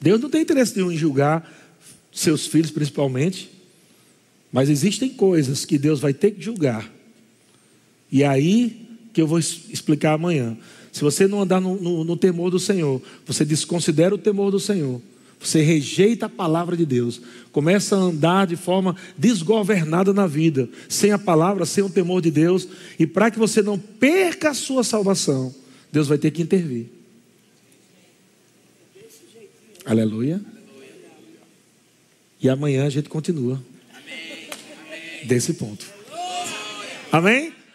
Deus não tem interesse nenhum em julgar seus filhos, principalmente. Mas existem coisas que Deus vai ter que julgar. E é aí que eu vou explicar amanhã. Se você não andar no, no, no, temor do Senhor, você desconsidera o temor do Senhor, você rejeita a palavra de Deus, começa a andar de forma desgovernada na vida, sem a palavra, sem o temor de Deus, e para que você não perca a sua salvação, Deus vai ter que intervir. Aleluia. E amanhã a gente continua. Desse ponto. Amém?